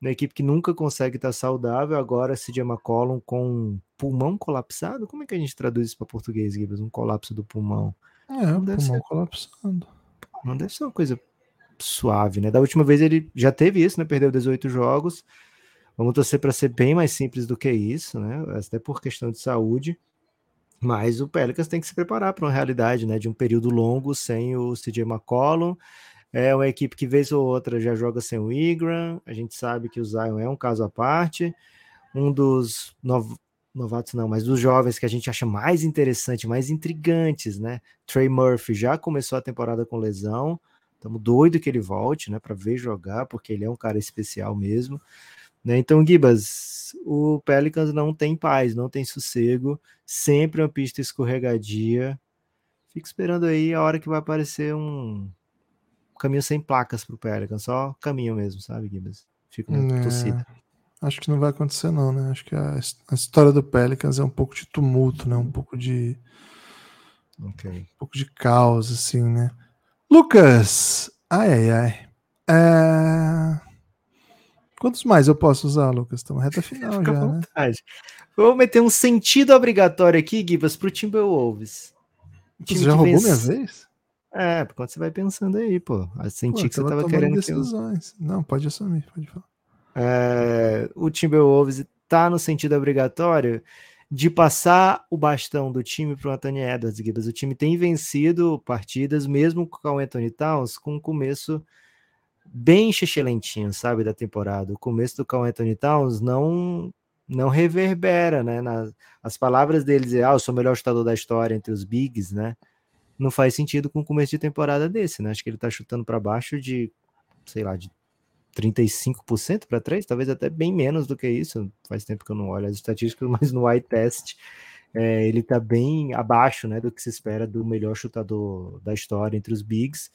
uma equipe que nunca consegue estar saudável, agora CJ McCollum com pulmão colapsado, como é que a gente traduz isso para português, Gibbs? Um colapso do pulmão. É, não pulmão ser... colapsando. Não deve ser uma coisa suave, né? Da última vez ele já teve isso, né? Perdeu 18 jogos. Vamos torcer para ser bem mais simples do que isso, né? Até por questão de saúde. Mas o Pelicans tem que se preparar para uma realidade, né? De um período longo sem o CJ McCollum. É uma equipe que vez ou outra já joga sem o Ingram. A gente sabe que o Zion é um caso à parte. Um dos nov novatos não, mas dos jovens que a gente acha mais interessante, mais intrigantes, né? Trey Murphy já começou a temporada com lesão. Estamos doido que ele volte, né, para ver jogar, porque ele é um cara especial mesmo. Né? Então, Gibas, o Pelicans não tem paz, não tem sossego, sempre uma pista escorregadia. Fico esperando aí a hora que vai aparecer um caminho sem placas para o Pelicans, só caminho mesmo, sabe, Gibas? Fico é, torcida. Acho que não vai acontecer, não, né? Acho que a, a, história do Pelicans é um pouco de tumulto, né? Um pouco de. Okay. Um pouco de caos, assim, né? Lucas! Ai, ai, ai. É... Quantos mais eu posso usar, Lucas? Estamos reta final já, né? Vou meter um sentido obrigatório aqui, Gibas, pro Timberwolves. Você já roubou vence... minha vez? É, quando você vai pensando aí, pô. Eu senti pô, que você tava querendo decisões. Que eu... Não, pode assumir, pode falar. É... O Timberwolves tá no sentido obrigatório de passar o bastão do time para o Anthony Edwards, Gibbs. O time tem vencido partidas, mesmo com o Anthony Towns, com um começo bem excelentinho, sabe, da temporada. O começo do Carl Anthony Towns não não reverbera, né? Nas, as palavras dele dizer, ah, eu sou o melhor chutador da história entre os bigs, né? Não faz sentido com o começo de temporada desse, né? Acho que ele tá chutando para baixo de, sei lá, de 35% para 3, talvez até bem menos do que isso. Faz tempo que eu não olho as estatísticas, mas no eye test é, ele está bem abaixo né, do que se espera do melhor chutador da história entre os bigs.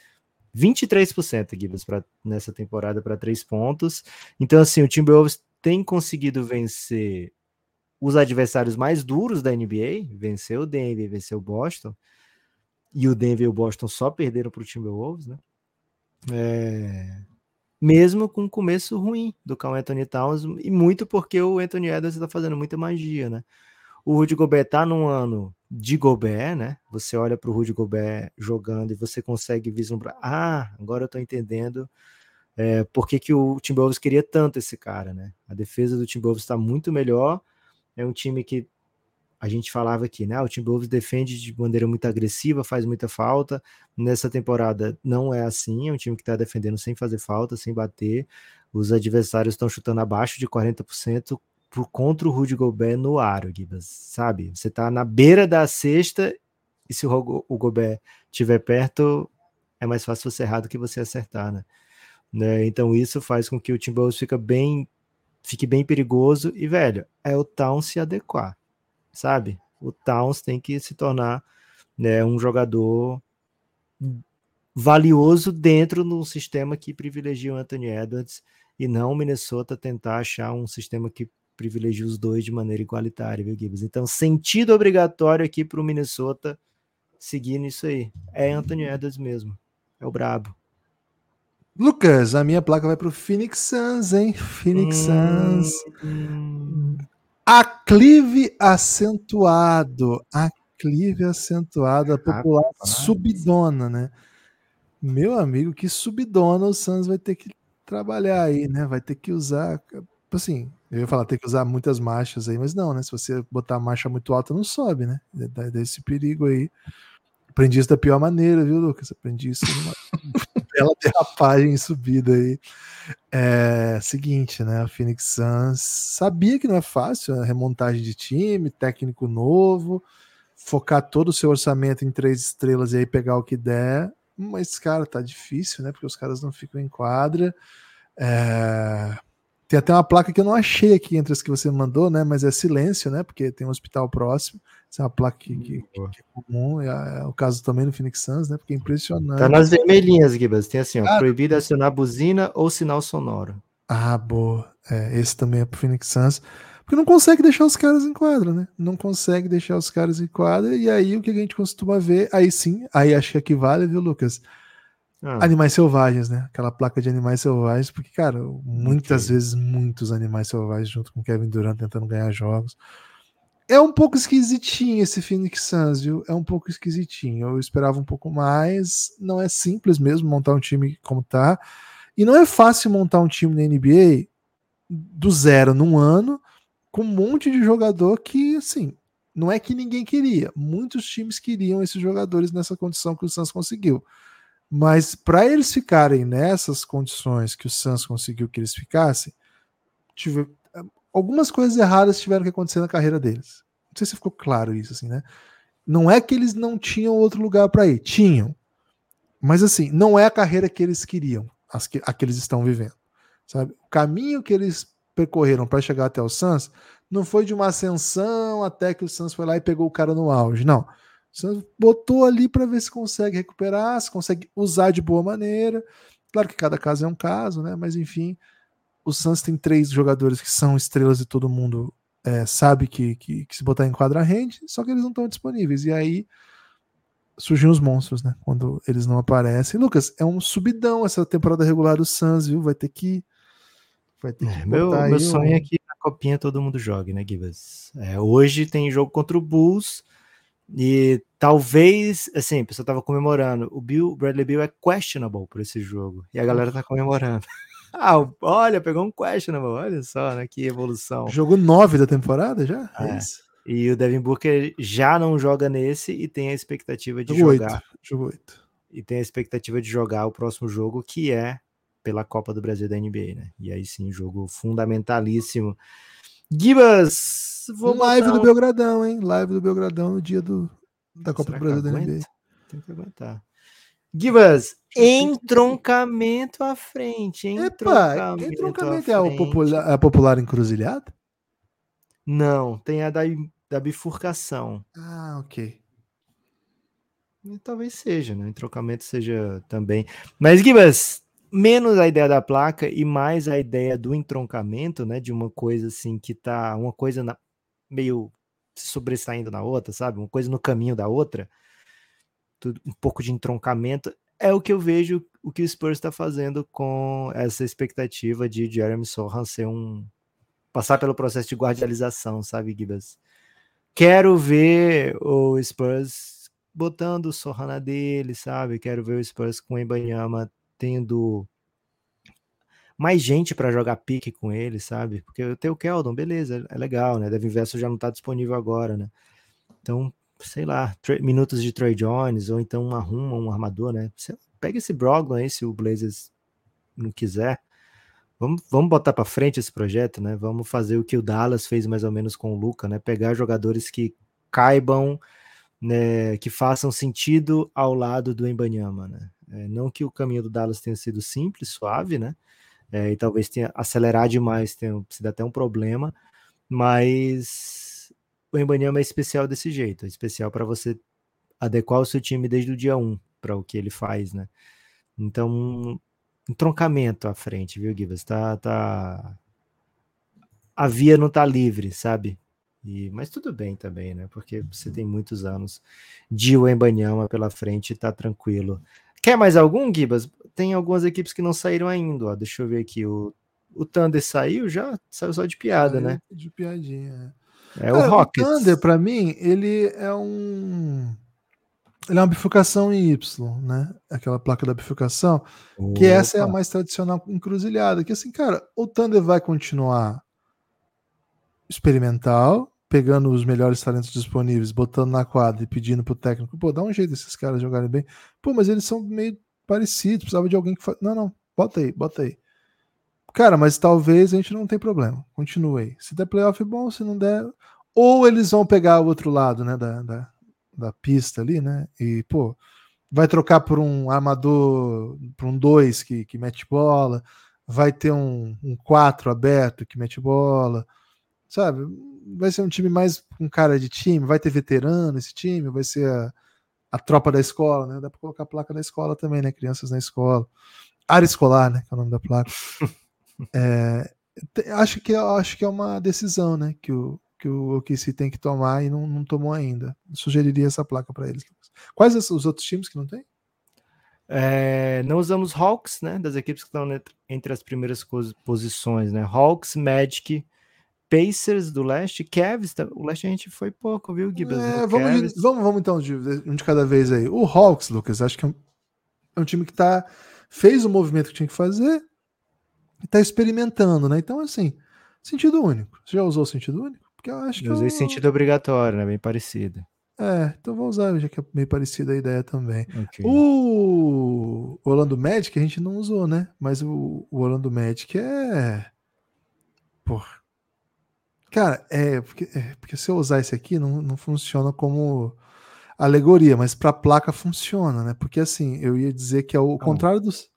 23% Gibbs pra, nessa temporada para três pontos. Então, assim, o Timberwolves tem conseguido vencer os adversários mais duros da NBA, venceu o Denver, venceu o Boston, e o Denver e o Boston só perderam para o Timberwolves, né? É, mesmo com um começo ruim do Carl Anthony Towns, e muito porque o Anthony Edwards está fazendo muita magia, né? O Rudy Gobert tá num ano de Gobert, né? Você olha para o Rudy Gobert jogando e você consegue vislumbrar, ah, agora eu estou entendendo é, por que, que o Timberwolves queria tanto esse cara, né? A defesa do Timberwolves está muito melhor, é um time que a gente falava aqui, né? O Timberwolves defende de maneira muito agressiva, faz muita falta. Nessa temporada não é assim, é um time que está defendendo sem fazer falta, sem bater. Os adversários estão chutando abaixo de 40% por contra o Rudy Gobert no aro, Gibas, sabe? Você está na beira da cesta e se o, o Gobert estiver perto, é mais fácil você errar do que você acertar, né? né? Então isso faz com que o Timberwolves fique bem, fique bem perigoso e, velho, é o Town se adequar sabe? O Towns tem que se tornar né, um jogador valioso dentro de um sistema que privilegia o Anthony Edwards e não o Minnesota tentar achar um sistema que privilegia os dois de maneira igualitária, viu, Gibbs? Então, sentido obrigatório aqui para o Minnesota seguir nisso aí. É Anthony Edwards mesmo. É o brabo. Lucas, a minha placa vai para o Phoenix Suns, hein? Phoenix hum, Suns. Hum. Aclive acentuado. Aclive acentuado. A popular Rapaz. subidona, né? Meu amigo, que subidona o Suns vai ter que trabalhar aí, né? Vai ter que usar. Assim, eu ia falar, ter que usar muitas marchas aí, mas não, né? Se você botar a marcha muito alta, não sobe, né? Dá, dá esse perigo aí. Aprendi isso da pior maneira, viu, Lucas? Aprendi isso numa bela derrapagem em subida aí. É seguinte, né? A Phoenix Suns sabia que não é fácil a remontagem de time, técnico novo, focar todo o seu orçamento em três estrelas e aí pegar o que der. Mas, cara, tá difícil, né? Porque os caras não ficam em quadra. É tem até uma placa que eu não achei aqui entre as que você mandou, né? Mas é silêncio, né? Porque tem um hospital próximo. Essa é uma placa que, que, que é comum. É, é, o caso também no Phoenix Suns, né? Porque é impressionante. Tá nas vermelhinhas, Gibas. Tem assim, ó, ah, proibido acionar buzina ou sinal sonoro. Ah, boa. É, esse também é pro Phoenix Suns. Porque não consegue deixar os caras em quadra, né? Não consegue deixar os caras em quadra. E aí o que a gente costuma ver, aí sim, aí acho que equivale, viu, Lucas? Ah. Animais selvagens, né? Aquela placa de animais selvagens, porque, cara, muitas okay. vezes muitos animais selvagens junto com Kevin Durant tentando ganhar jogos. É um pouco esquisitinho esse Phoenix Suns, viu? É um pouco esquisitinho. Eu esperava um pouco mais. Não é simples mesmo montar um time como tá. E não é fácil montar um time na NBA do zero num ano, com um monte de jogador que, assim, não é que ninguém queria. Muitos times queriam esses jogadores nessa condição que o Suns conseguiu. Mas para eles ficarem nessas condições que o Suns conseguiu que eles ficassem, tive, algumas coisas erradas tiveram que acontecer na carreira deles. Não sei se ficou claro isso, assim, né? Não é que eles não tinham outro lugar para ir, tinham. Mas assim, não é a carreira que eles queriam, as que, a que eles estão vivendo. Sabe? O caminho que eles percorreram para chegar até o Suns não foi de uma ascensão até que o Suns foi lá e pegou o cara no auge, não. Você botou ali para ver se consegue recuperar, se consegue usar de boa maneira. Claro que cada caso é um caso, né? Mas enfim, o Suns tem três jogadores que são estrelas e todo mundo é, sabe que, que, que, se botar em quadra rende, só que eles não estão disponíveis. E aí surgem os monstros, né? Quando eles não aparecem. Lucas, é um subidão essa temporada regular do Suns, viu? Vai ter que. Vai ter é, que meu meu sonho é que na copinha todo mundo jogue, né, Gibas? É, hoje tem jogo contra o Bulls. E talvez, assim, a pessoa tava comemorando. O Bill, Bradley Bill é questionable por esse jogo. E a galera tá comemorando. ah, olha, pegou um questionable. Olha só, né? Que evolução. Jogo 9 da temporada já? É. é. E o Devin Booker já não joga nesse e tem a expectativa de jogo jogar. 8. Jogo 8. E tem a expectativa de jogar o próximo jogo, que é pela Copa do Brasil da NBA, né? E aí sim, jogo fundamentalíssimo. Gibas, Vou Live do Belgradão, hein? Live do Belgradão no dia do, da Copa Será do Brasil da NBA. Tem que aguentar. Gibas, entroncamento à frente. Entroncamento, Epa, entroncamento é a popular, a popular encruzilhada? Não, tem a da, da bifurcação. Ah, ok. E talvez seja, né? Entroncamento seja também. Mas, Gibas, menos a ideia da placa e mais a ideia do entroncamento, né? De uma coisa assim que tá. Uma coisa na, meio sobressaindo na outra, sabe? Uma coisa no caminho da outra. um pouco de entroncamento. É o que eu vejo o que o Spurs está fazendo com essa expectativa de Jeremy Sohan ser um passar pelo processo de guardialização, sabe, Gibas? Quero ver o Spurs botando o Sohan na dele, sabe? Quero ver o Spurs com o Embanyama tendo mais gente para jogar pique com ele, sabe? Porque eu tenho o Keldon, beleza, é legal, né? Devin Vessel já não tá disponível agora, né? Então, sei lá, minutos de Trey Jones, ou então arruma um armador, né? pega esse Brogdon aí, se o Blazers não quiser. Vamos, vamos botar para frente esse projeto, né? Vamos fazer o que o Dallas fez mais ou menos com o Luca, né? Pegar jogadores que caibam, né? Que façam sentido ao lado do Embanyama, né? É, não que o caminho do Dallas tenha sido simples, suave, né? É, e talvez tenha acelerar demais, tenha sido até um problema, mas o Embanyama é especial desse jeito, é especial para você adequar o seu time desde o dia 1 para o que ele faz, né? Então, um troncamento à frente, viu, Givas? Tá, tá... A via não tá livre, sabe? E, mas tudo bem também, né? Porque você tem muitos anos de Wembanyama pela frente e tá tranquilo. Quer mais algum, Gibas? Tem algumas equipes que não saíram ainda, ó. Deixa eu ver aqui. O, o Thunder saiu já? Saiu só de piada, né? De piadinha. É, é o Rockets. O Thunder, pra mim, ele é um ele é uma bifurcação em Y, né? Aquela placa da bifurcação, Opa. que essa é a mais tradicional encruzilhada. Que assim, cara, o Thunder vai continuar experimental, pegando os melhores talentos disponíveis, botando na quadra e pedindo pro técnico, pô, dá um jeito desses caras jogarem bem. Pô, mas eles são meio parecidos, precisava de alguém que fa... Não, não, bota aí, bota aí. Cara, mas talvez a gente não tem problema. Continue aí. Se der playoff, bom. Se não der. Ou eles vão pegar o outro lado, né? Da, da, da pista ali, né? E, pô, vai trocar por um armador, por um 2 que, que mete bola, vai ter um 4 um aberto que mete bola, sabe? Vai ser um time mais com cara de time, vai ter veterano esse time, vai ser a, a tropa da escola, né? Dá para colocar a placa da escola também, né? Crianças na escola. Área escolar, né? Que é o nome da placa. É, acho que acho que é uma decisão, né? Que o, que o OKC tem que tomar e não, não tomou ainda. Eu sugeriria essa placa para eles. Quais os outros times que não tem? É, não usamos Hawks, né? Das equipes que estão entre as primeiras posições, né? Hawks, Magic, Pacers do leste, Cavs, o leste a gente foi pouco, viu, Gibbs? É, vamos, vamos, vamos, então de, um de cada vez aí. O Hawks, Lucas, acho que é um, é um time que tá, fez o movimento que tinha que fazer e tá experimentando, né? Então, assim, sentido único. Você já usou o sentido único? Porque eu acho que. Eu usei eu... sentido obrigatório, né? Bem parecido. É, então vou usar, já que é meio parecida a ideia também. Okay. O Orlando Magic a gente não usou, né? Mas o, o Orlando Magic é. Porra. Cara, é porque, é porque se eu usar esse aqui, não, não funciona como alegoria, mas para placa funciona, né? Porque assim, eu ia dizer que é o contrário dos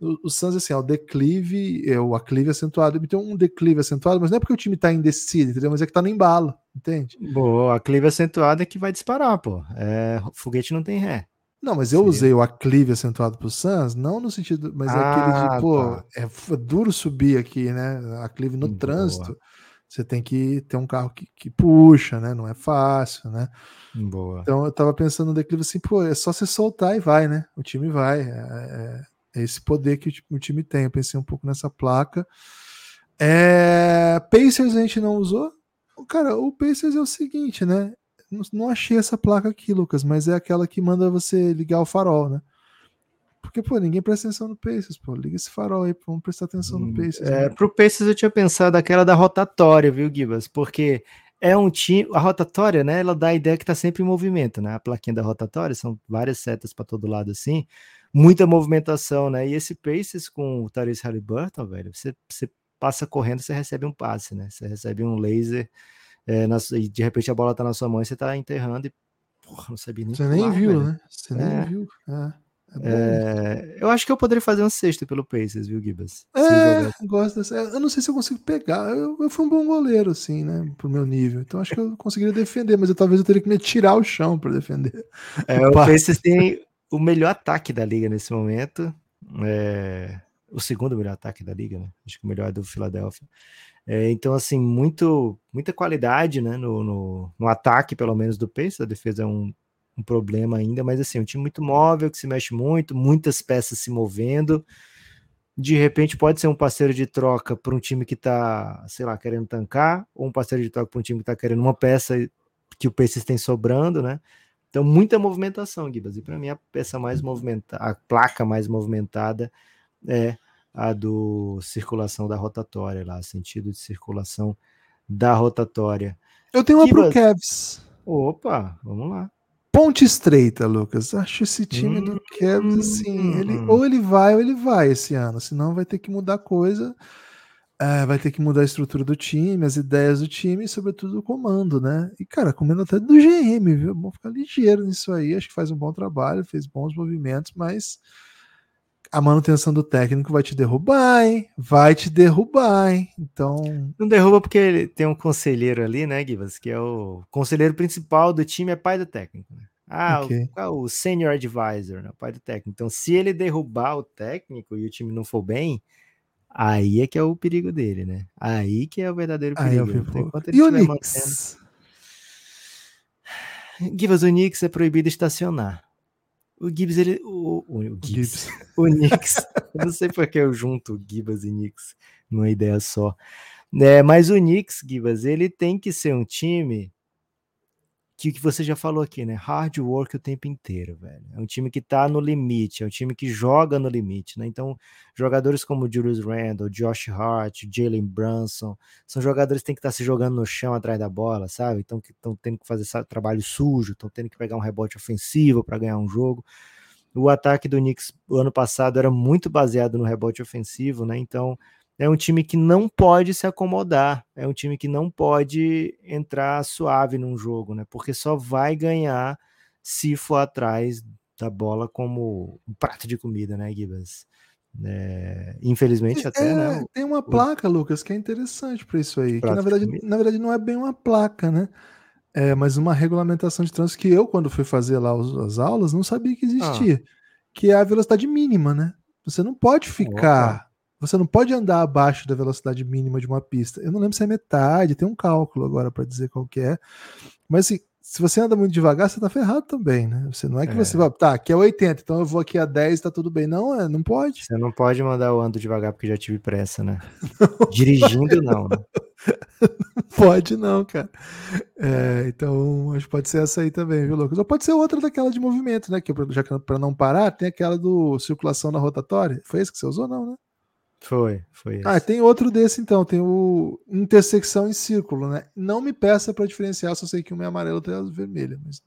o, o Suns, assim, é o declive, é o aclive acentuado. Então, um declive acentuado, mas não é porque o time tá em descida, entendeu? Mas é que tá no embalo, entende? Boa, aclive acentuado é que vai disparar, pô. É, foguete não tem ré. Não, mas eu Sim. usei o aclive acentuado pro Suns, não no sentido, mas ah, é aquele de, ah, pô, tá. é duro subir aqui, né? Aclive no Boa. trânsito. Você tem que ter um carro que, que puxa, né? Não é fácil, né? Boa. Então eu tava pensando no declive assim, pô, é só você soltar e vai, né? O time vai. É, é, é esse poder que o, time tem. Eu pensei um pouco nessa placa. É, Pacers a gente não usou. Cara, o Pacers é o seguinte, né? Não, não, achei essa placa aqui, Lucas, mas é aquela que manda você ligar o farol, né? Porque, pô, ninguém presta atenção no Pacers, pô. Liga esse farol aí, vamos prestar atenção no hum, Pacers. É, pro Pacers eu tinha pensado aquela da rotatória, viu, Gibas? Porque é um time. A rotatória, né? Ela dá a ideia que tá sempre em movimento, né? A plaquinha da rotatória são várias setas para todo lado assim muita movimentação, né? E esse Pacers com o Therese Halliburton, velho, você, você passa correndo, você recebe um passe, né? Você recebe um laser é, na, e de repente a bola tá na sua mão e você tá enterrando e porra, não sabia nem Você nem viu, velho. né? Você nem é. viu. É. É, é eu acho que eu poderia fazer um sexto pelo Pacers, viu, Gibas? É, gosto dessa. Eu não sei se eu consigo pegar. Eu, eu fui um bom goleiro, assim, né? Pro meu nível. Então acho que eu conseguiria defender, mas eu, talvez eu teria que me tirar o chão para defender. É, o Pacers tem, o melhor ataque da liga nesse momento. É, o segundo melhor ataque da liga, né? Acho que o melhor é do Philadelphia. É, então, assim, muito, muita qualidade né? no, no, no, ataque, pelo menos, do Pacers. A defesa é um um problema ainda, mas assim, um time muito móvel, que se mexe muito, muitas peças se movendo. De repente pode ser um parceiro de troca para um time que está, sei lá, querendo tancar, ou um parceiro de troca para um time que está querendo uma peça que o Pacers tem sobrando, né? Então, muita movimentação, Gibas. E para mim, a peça mais movimentada, a placa mais movimentada é a do circulação da rotatória, lá, sentido de circulação da rotatória. Eu tenho uma Gibas. pro Cavs. Opa, vamos lá. Ponte estreita, Lucas. Acho esse time hum, do Cavs assim, ele, hum. ou ele vai ou ele vai esse ano, senão vai ter que mudar coisa. É, vai ter que mudar a estrutura do time, as ideias do time e, sobretudo, o comando, né? E, cara, comendo até do GM, viu? Vamos ficar ligeiro nisso aí. Acho que faz um bom trabalho, fez bons movimentos, mas a manutenção do técnico vai te derrubar, hein? Vai te derrubar, hein? Então. Não derruba porque ele tem um conselheiro ali, né, Givas? Que é o conselheiro principal do time, é pai do técnico, né? Ah, okay. o, o senior advisor, né? Pai do técnico. Então, se ele derrubar o técnico e o time não for bem Aí é que é o perigo dele, né? Aí que é o verdadeiro perigo. Então, e o Knicks? Mantendo... Gibbs, o Knicks é proibido estacionar. O Gibbs, ele. O, o, o Gibbs. O Knicks. eu não sei porque eu junto Gibbs e Knicks numa ideia só. É, mas o Knicks, Gibbs, ele tem que ser um time que, que você já falou aqui, né? Hard work o tempo inteiro, velho. É um time que tá no limite, é um time que joga no limite, né? Então, jogadores como Julius Randle, Josh Hart, Jalen Brunson, são jogadores que têm que estar tá se jogando no chão atrás da bola, sabe? Então, que estão tendo que fazer trabalho sujo, estão tendo que pegar um rebote ofensivo para ganhar um jogo. O ataque do Knicks ano passado era muito baseado no rebote ofensivo, né? Então, é um time que não pode se acomodar, é um time que não pode entrar suave num jogo, né? Porque só vai ganhar se for atrás da bola como um prato de comida, né, Gibas? É, infelizmente até, é, né? Tem uma placa, Lucas, que é interessante para isso aí. Que na verdade, na verdade não é bem uma placa, né? É, mas uma regulamentação de trânsito que eu, quando fui fazer lá as aulas, não sabia que ah. existia. Ah. Que é a velocidade mínima, né? Você não pode ficar Opa. Você não pode andar abaixo da velocidade mínima de uma pista. Eu não lembro se é metade, tem um cálculo agora para dizer qual que é. Mas assim, se você anda muito devagar, você tá ferrado também, né? Você não é que é. você vai, tá, aqui é 80, então eu vou aqui a 10, tá tudo bem. Não, é, não pode. Você não pode mandar eu ando devagar porque já tive pressa, né? Não Dirigindo não, né? pode não, cara. É, então, acho que pode ser essa aí também, viu, Lucas? Ou pode ser outra daquela de movimento, né? Que já para não parar, tem aquela do circulação na rotatória. Foi esse que você usou, não, né? Foi, foi. Ah, tem outro desse então, tem o intersecção em círculo, né? Não me peça para diferenciar, só sei que um é amarelo e outro é vermelho, mas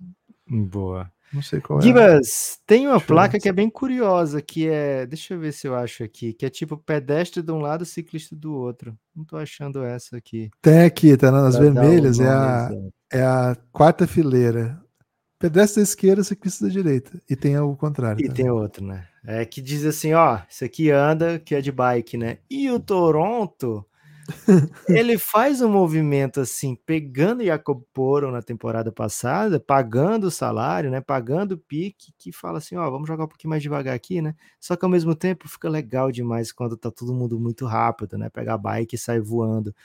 boa. Não sei qual Gibas, é. tem uma placa que é bem curiosa, que é, deixa eu ver se eu acho aqui, que é tipo pedestre de um lado, ciclista do outro. Não tô achando essa aqui. Tem aqui, tá nas vermelhas, é a, é a quarta fileira. Pedestre da esquerda, ciclista da direita. E tem o contrário. E também. tem outro, né? É que diz assim, ó, isso aqui anda, que é de bike, né? E o Toronto, ele faz um movimento assim, pegando Jacob Poro na temporada passada, pagando o salário, né? Pagando o pique, que fala assim, ó, vamos jogar um pouquinho mais devagar aqui, né? Só que ao mesmo tempo fica legal demais quando tá todo mundo muito rápido, né? Pegar a bike e sai voando.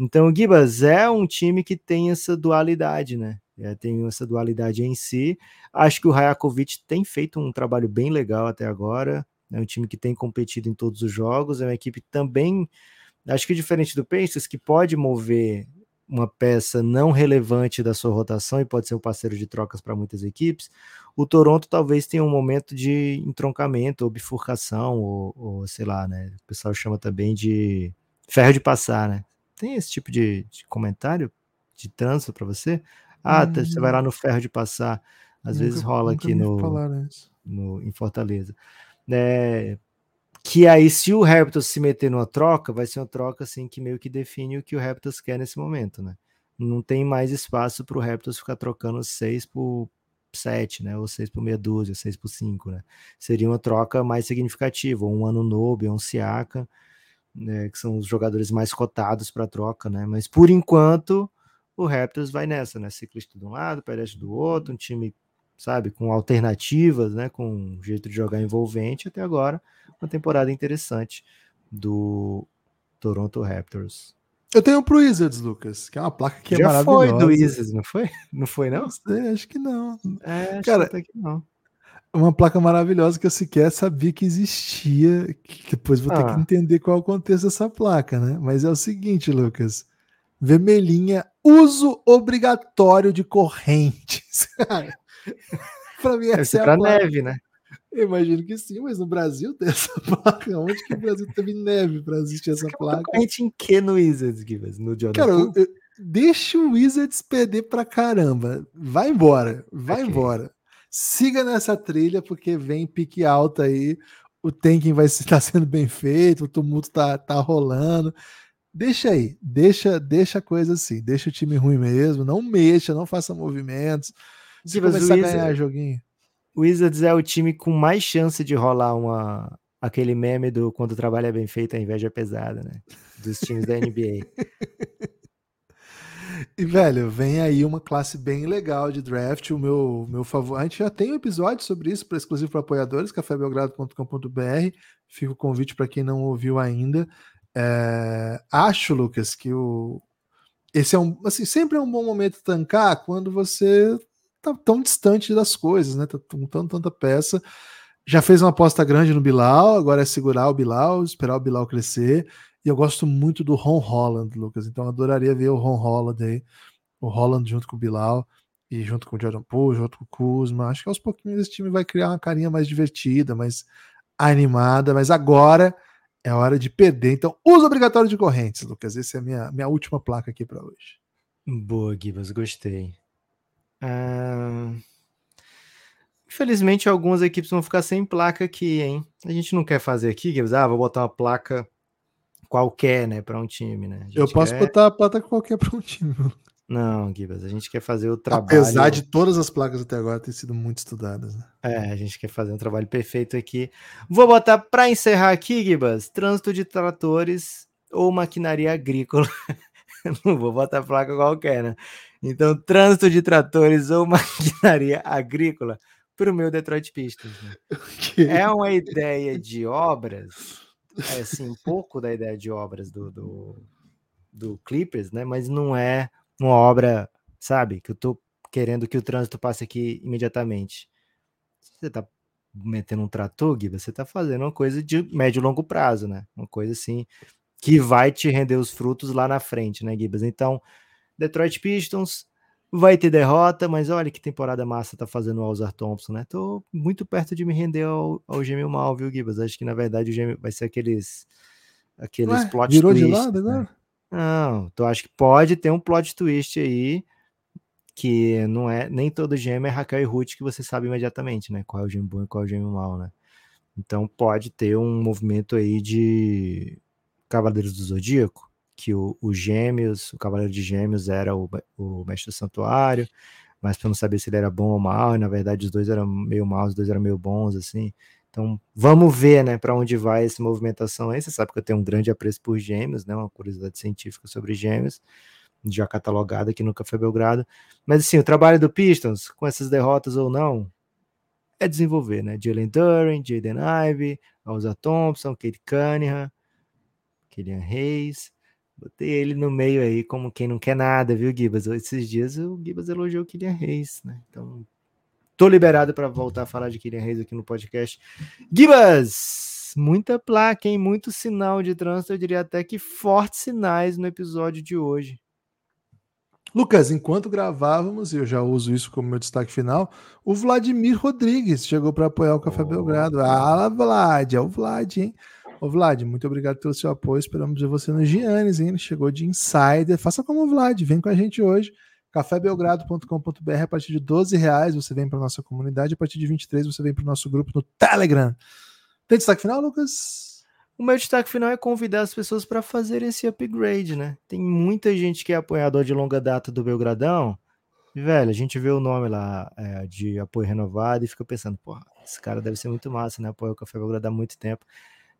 Então, o Gibas é um time que tem essa dualidade, né? É, tem essa dualidade em si. Acho que o Rajakovic tem feito um trabalho bem legal até agora. É um time que tem competido em todos os jogos. É uma equipe também, acho que diferente do Pacers, que pode mover uma peça não relevante da sua rotação e pode ser um parceiro de trocas para muitas equipes. O Toronto talvez tenha um momento de entroncamento ou bifurcação, ou, ou sei lá, né? O pessoal chama também de ferro de passar, né? Tem esse tipo de, de comentário de trânsito para você? Ah, hum. você vai lá no ferro de passar. Às nunca, vezes rola aqui no, no, em Fortaleza. É, que aí, se o Raptors se meter numa troca, vai ser uma troca assim que meio que define o que o Raptors quer nesse momento, né? Não tem mais espaço para o Raptors ficar trocando 6 por 7, né? Ou 6 por meia dúzia, 6 por 5, né? Seria uma troca mais significativa, um ano novo, um Siaka, né? que são os jogadores mais cotados para troca, né? Mas por enquanto o Raptors vai nessa, né? Ciclista de um lado, pedestre do outro, um time, sabe, com alternativas, né? Com um jeito de jogar envolvente até agora. Uma temporada interessante do Toronto Raptors. Eu tenho pro Wizards, Lucas, que é uma placa que é Já maravilhosa. foi do Wizards, não foi? Não foi, não? Não sei, acho que não. É, acho Cara, que não. Uma placa maravilhosa que eu sequer sabia que existia. Que depois vou ter Ah. que entender qual é o contexto dessa placa, né? Mas é o seguinte, Lucas. Vermelhinha, uso obrigatório de correntes. Pra mim, essa é a pra placa. neve, né? Eu imagino que sim, mas no Brasil tem essa placa. Onde que o Brasil teve neve pra existir essa placa? Concorrente em que no Wizards, Gibas? No Jordan Cara, eu- eu- deixa o Wizards perder pra caramba. Vai embora, vai Ok. embora. Siga nessa trilha, porque vem pique alta aí. O tanking vai estar sendo bem feito, o tumulto tá, tá rolando. Deixa aí, deixa, deixa a coisa assim, deixa o time ruim mesmo, não mexa, não faça movimentos. Se Gibas, o começar a Wizards- ganhar joguinho. O Wizards é o time com mais chance de rolar uma aquele meme do quando o trabalho é bem feito, a inveja é pesada, né? Dos times da NBA. E, velho, vem aí uma classe bem legal de draft. O meu, meu favor. A gente já tem um episódio sobre isso, para exclusivo para apoiadores, cafébelgrado.com.br. Fica o convite para quem não ouviu ainda. É, acho, Lucas, que o. Esse é um. Assim, sempre é um bom momento tancar quando você tá tão distante das coisas, né? Tá com tanta, peça. Já fez uma aposta grande no Bilal, agora é segurar o Bilal, esperar o Bilal crescer. E eu gosto muito do Ron Holland, Lucas. Então adoraria ver o Ron Holland aí. O Holland junto com o Bilal e junto com o Jordan Poole, junto com o Kuzma. Acho que aos pouquinhos esse time vai criar uma carinha mais divertida, mais animada. Mas agora é hora de perder. Então, uso obrigatório de correntes, Lucas. Essa é a minha, minha última placa aqui para hoje. Boa, Gibas, gostei. Ah, Infelizmente, algumas equipes vão ficar sem placa aqui, hein? A gente não quer fazer aqui, Gibas. Ah, vou botar uma placa qualquer, né, para um time, né? Eu posso quer- botar a placa qualquer para um time. Não, Gibas, a gente quer fazer o trabalho. Apesar de todas as placas até agora terem sido muito estudadas. Né? É, a gente quer fazer um trabalho perfeito aqui. Vou botar para encerrar aqui, Gibas, trânsito de tratores ou maquinaria agrícola. Não vou botar placa qualquer, né? Então, trânsito de tratores ou maquinaria agrícola para o meu Detroit Pistons. né? É uma ideia de obras, é, assim, um pouco da ideia de obras do, do, do Clippers, né? Mas não é uma obra, sabe, que eu tô querendo que o trânsito passe aqui imediatamente. Se você tá metendo um trator, Gui, você tá fazendo uma coisa de médio e longo prazo, né? Uma coisa assim que vai te render os frutos lá na frente, né, Gibas? Então, Detroit Pistons vai ter derrota, mas olha que temporada massa tá fazendo o Alzar Thompson, né? Tô muito perto de me render ao, ao gêmeo mal, viu, Gibas? Acho que na verdade o gêmeo vai ser aqueles aqueles Ué, plot virou de twists, lado né? agora? Não, tu acho que pode ter um plot twist aí que não é nem todo gêmeo é Raquel e Ruth que você sabe imediatamente, né? Qual é o gêmeo bom e qual é o gêmeo mal, né? Então pode ter um movimento aí de Cavaleiros do Zodíaco, que o, o Gêmeos, o Cavaleiro de Gêmeos era o, o mestre do santuário, mas para não saber se ele era bom ou mal, e na verdade os dois eram meio maus, os dois eram meio bons, assim. Então vamos ver, né, para onde vai essa movimentação aí. Você sabe que eu tenho um grande apreço por Gêmeos, né? Uma curiosidade científica sobre Gêmeos já catalogada aqui no Café Belgrado. Mas assim, o trabalho do Pistons, com essas derrotas ou não, é desenvolver, né? Jalen Duren, Jaden Ivey, Alza Thompson, Kate Cunningham, Kylian Reis. Botei ele no meio aí como quem não quer nada, viu, Gibas? Esses dias o Gibas elogiou o Kylian Reis, né? Então, tô liberado para voltar a falar de Kylian Reis aqui no podcast. Gibas! Muita placa, hein? Muito sinal de trânsito, eu diria até que fortes sinais no episódio de hoje. Lucas, enquanto gravávamos, e eu já uso isso como meu destaque final, o Vladimir Rodrigues chegou para apoiar o Café Oh. Belgrado. Ah, Vlad, é o Vlad, hein? Ô, Vlad, muito obrigado pelo seu apoio. Esperamos ver você no Giannis, hein? Ele chegou de insider. Faça como o Vlad, vem com a gente hoje. cafébelgrado.com.br a partir de 12 reais você vem para nossa comunidade, a partir de 23 você vem para o nosso grupo no Telegram. Tem destaque final, Lucas? O meu destaque final é convidar as pessoas para fazer esse upgrade, né? Tem muita gente que é apoiador de longa data do Belgradão. E, velho, a gente vê o nome lá é, de apoio renovado e fica pensando, porra, esse cara deve ser muito massa, né? Apoia o Café Belgrado há muito tempo.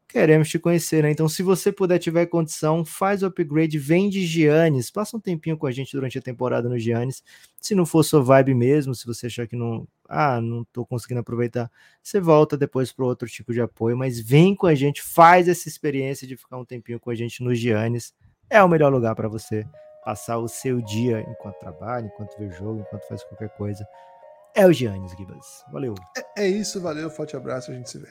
Queremos te conhecer, né? Então, se você puder, tiver condição, faz o upgrade, vem de Giannis, passa um tempinho com a gente durante a temporada no Giannis. Se não for sua vibe mesmo, se você achar que não, ah, não tô conseguindo aproveitar, você volta depois para outro tipo de apoio, mas vem com a gente, faz essa experiência de ficar um tempinho com a gente no Giannis. é o melhor lugar para você passar o seu dia enquanto trabalha, enquanto vê jogo, enquanto faz qualquer coisa. É o Giannis Gibas. Valeu. É, é isso, valeu, forte abraço, a gente se vê.